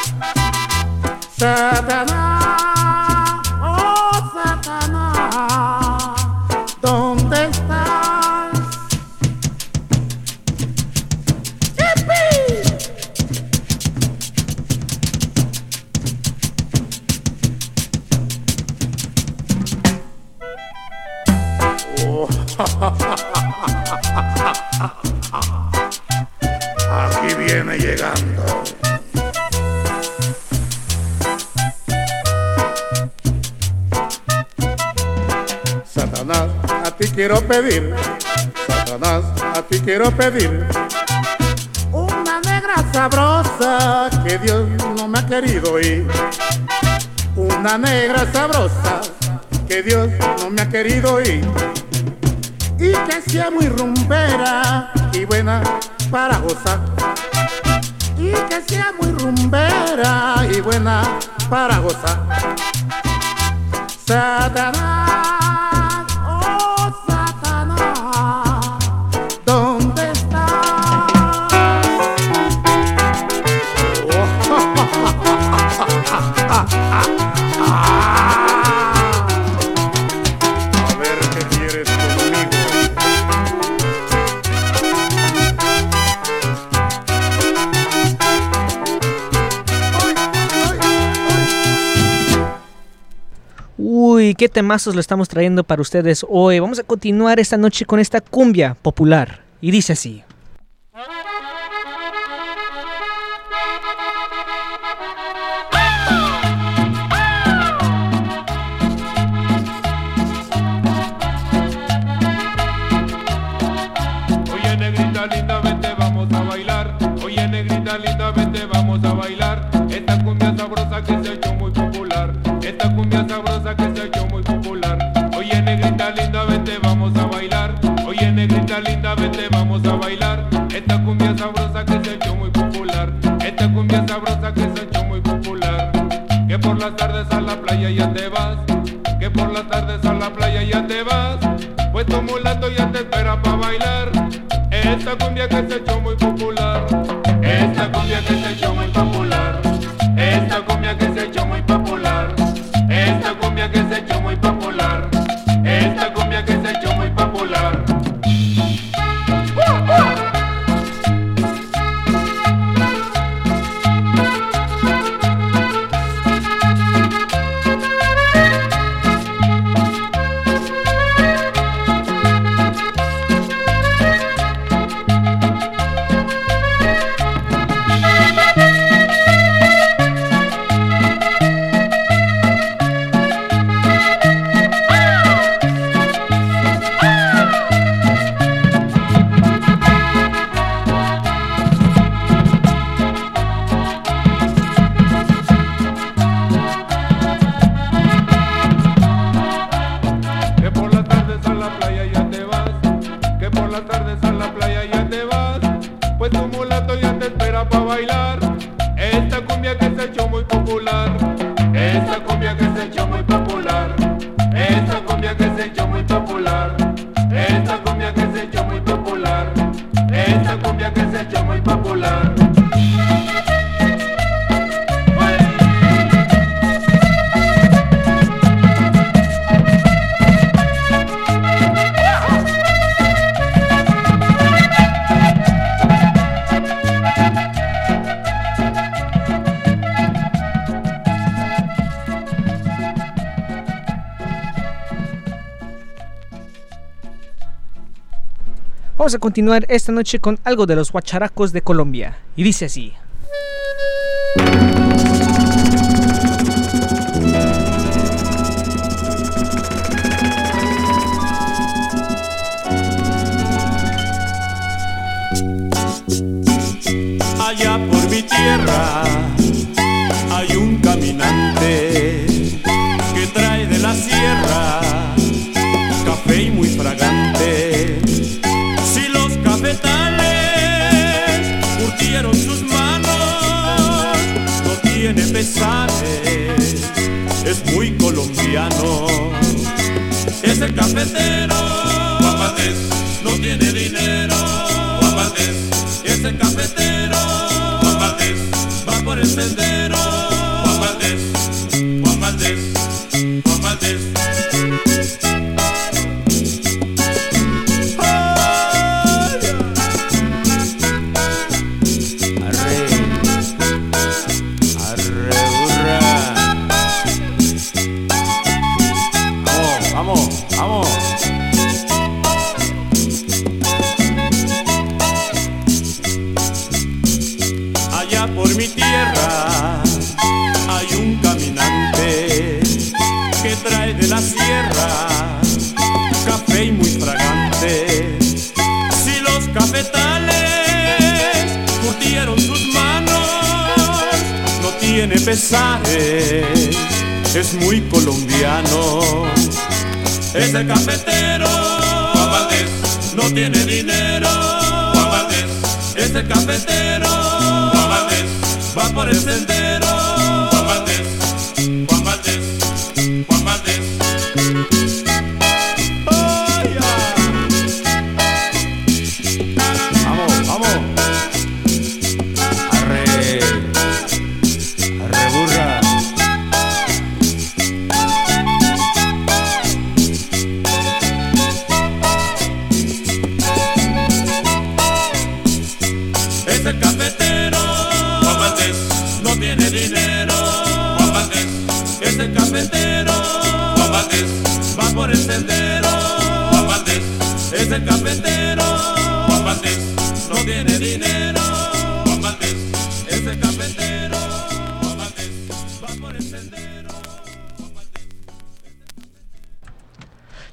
quiero pedir una negra sabrosa que Dios no me ha querido ir. Una negra sabrosa que Dios no me ha querido ir. Y que sea muy rumbera y buena para gozar. Y que sea muy rumbera y buena para gozar. qué temazos lo estamos trayendo para ustedes hoy. Vamos a continuar esta noche con esta cumbia popular. Y dice así. A continuar esta noche con algo de los guacharacos de Colombia. Y dice así.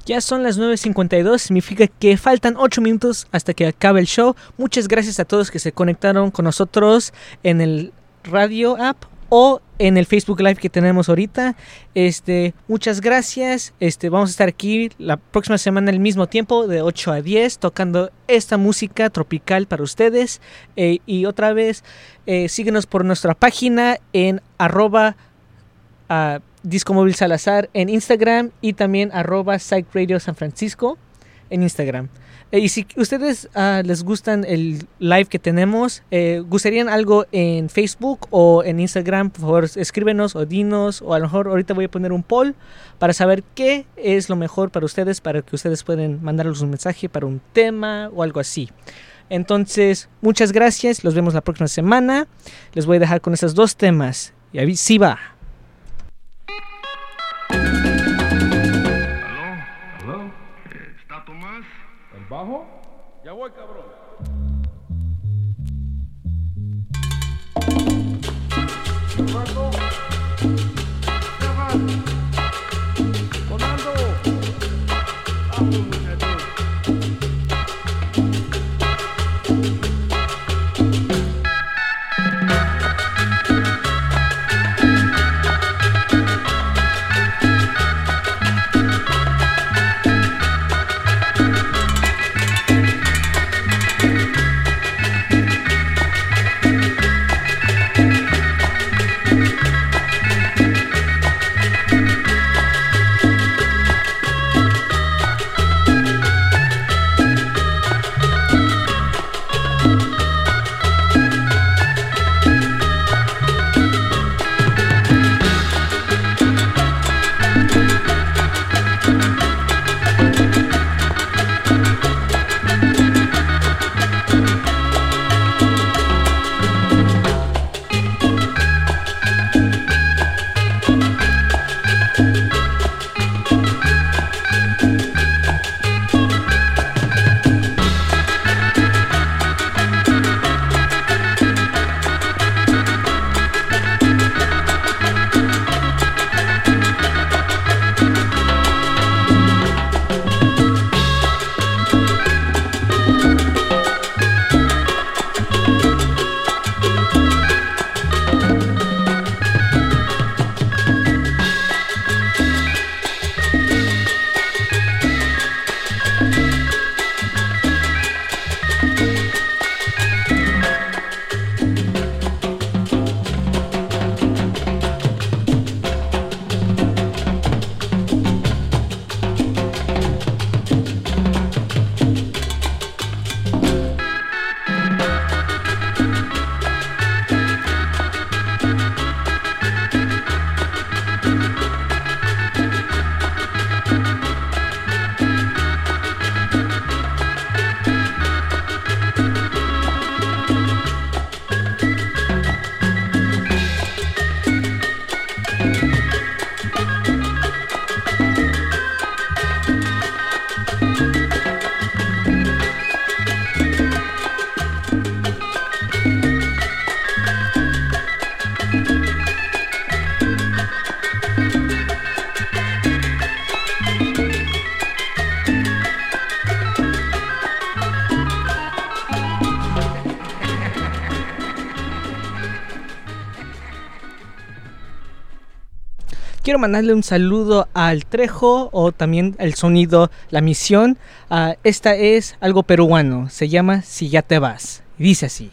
Ya son las 9.52, significa que faltan 8 minutos hasta que acabe el show. Muchas gracias a todos que se conectaron con nosotros en el radio app o en el Facebook Live que tenemos ahorita. Este, muchas gracias. Este, vamos a estar aquí la próxima semana al mismo tiempo, de 8 a 10, tocando esta música tropical para ustedes. Eh, y otra vez, eh, síguenos por nuestra página en arroba a Disco Móvil Salazar en Instagram y también arroba Psych San Francisco en Instagram. Eh, y si ustedes ah, les gustan el live que tenemos, eh, gustarían algo en Facebook o en Instagram, por favor escríbenos o dinos o a lo mejor ahorita voy a poner un poll para saber qué es lo mejor para ustedes, para que ustedes puedan mandarles un mensaje para un tema o algo así. Entonces, muchas gracias, los vemos la próxima semana. Les voy a dejar con esos dos temas. Y ahí va. ¿Bajo? Ya voy, cabrón. quiero mandarle un saludo al Trejo o también el sonido La Misión. Ah, esta es algo peruano, se llama Si ya te vas. Dice así.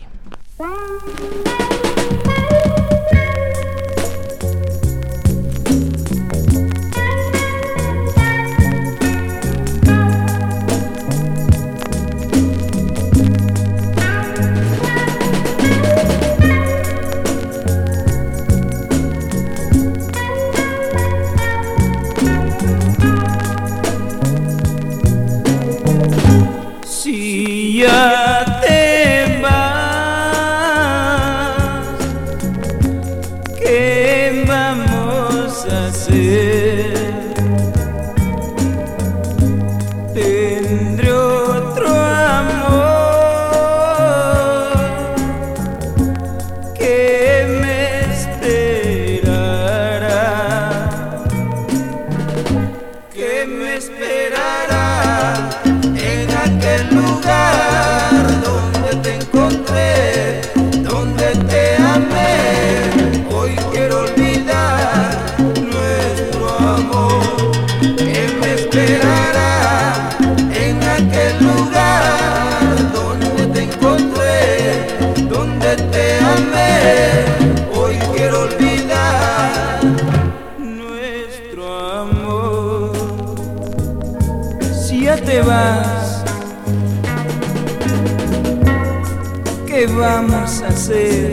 said.